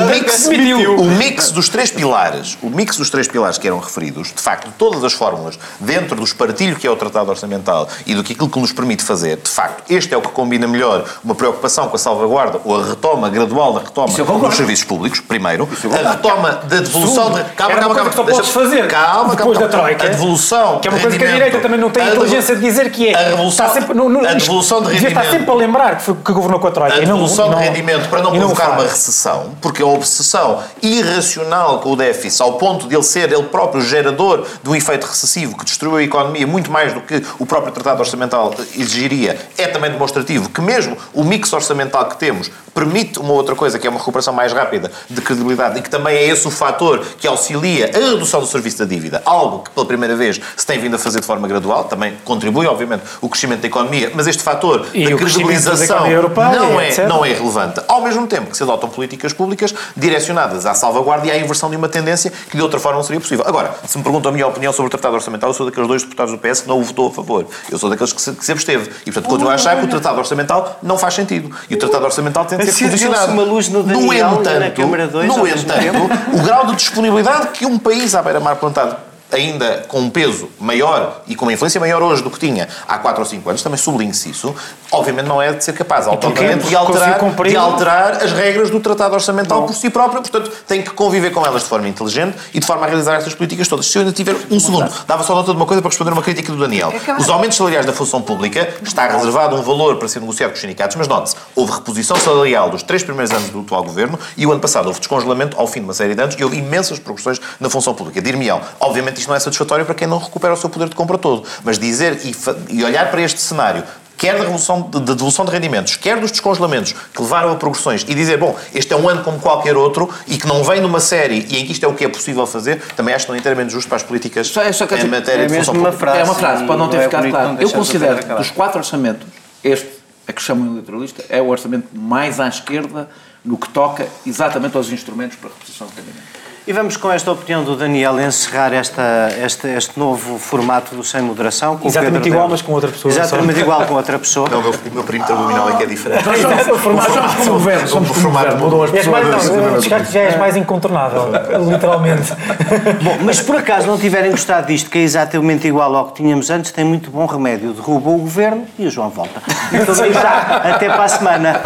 o mix dos três pilares, o mix dos três pilares que eram referidos, de facto, todas as fórmulas dentro do espartilho que é o Tratado Orçamental e do que aquilo que nos permite fazer, de facto, este é o que combina melhor uma preocupação com a salvaguarda ou a retoma gradual da retoma dos serviços públicos, primeiro, a retoma da devolução de. Calma, uma calma, calma. fazer Calma, calma, calma. Troika. A devolução. Que é uma coisa que a direita também não tem a inteligência de dizer que é. A revolução, Está sempre, no, no, a devolução de devia rendimento. estar sempre a lembrar que, foi, que governou com a Troika. A não- devolução não- de rendimento para não provocar faz. uma recessão, porque a obsessão irracional com o déficit, ao ponto de ele ser ele próprio gerador de um efeito recessivo que destruiu a economia muito mais do que o próprio Tratado Orçamental exigiria, é também demonstrativo que mesmo o mix orçamental que temos permite uma outra coisa, que é uma recuperação mais rápida de credibilidade e que também é esse o fator que auxilia a redução do serviço da dívida, algo que pela primeira vez se tem vindo a fazer de forma gradual, também contribui, obviamente, o crescimento da economia, mas este fator E da da credibilização economia europeia, não, é, etc. não é relevante. Ao mesmo tempo que se adotam políticas públicas direcionadas à salvaguarda e à inversão de uma tendência que de outra forma não seria possível. Agora, se me perguntam a minha opinião sobre o Tratado Orçamental, eu sou daqueles dois deputados do PS que não o votou a favor. Eu sou daqueles que se, que se absteve. E, portanto, continuo a achar que o Tratado Orçamental não faz sentido. E o Tratado Orçamental tem de ser Acendeu-se reposicionado. uma luz no Daniel e na Câmara dois no ao mesmo entanto, o grau de disponibilidade que um país à beira-mar plantado ainda com um peso maior e com uma influência maior hoje do que tinha há 4 ou 5 anos, também sublinho-se isso, obviamente não é de ser capaz autonomamente de alterar, de alterar as regras do Tratado Orçamental por si próprio, portanto tem que conviver com elas de forma inteligente e de forma a realizar estas políticas todas. Se eu ainda tiver um segundo, dava só nota de uma coisa para responder uma crítica do Daniel. Os aumentos salariais da função pública está reservado um valor para ser negociado com os sindicatos, mas note-se, houve reposição salarial dos três primeiros anos do atual governo e o ano passado houve descongelamento ao fim de uma série de anos e houve imensas progressões na função pública. Dir-me-ão, obviamente isto não é satisfatório para quem não recupera o seu poder de compra todo, mas dizer e, e olhar para este cenário quer da, revolução, de, da devolução de rendimentos, quer dos descongelamentos que levaram a progressões e dizer, bom, este é um ano como qualquer outro e que não vem numa série e em que isto é o que é possível fazer, também acho que não é inteiramente justo para as políticas Só- é só que em matéria é de função uma frase. É uma frase, para não ter é ficado claro. Eu considero que dos quatro orçamentos, este, a que chamam de eleitoralista, é o orçamento mais à esquerda no que toca exatamente aos instrumentos para a reposição de rendimento. E vamos com esta opinião do Daniel encerrar esta, este, este novo formato do Sem Moderação. Com Exatamente Pedro igual, mas com outra pessoa. Exatamente igual com outra pessoa. Não, o meu, meu perímetro abdominal é que é diferente. Nós somos como o governo, somos como o governo, mudam as És mais- pessoas. não, Não, descartes já és mais incontornável, literalmente. Bom, mas se por acaso não tiverem gostado disto, que é exatamente igual ao que tínhamos antes, tem muito bom remédio. Derruba o governo e o João volta. Então, já, até para a semana.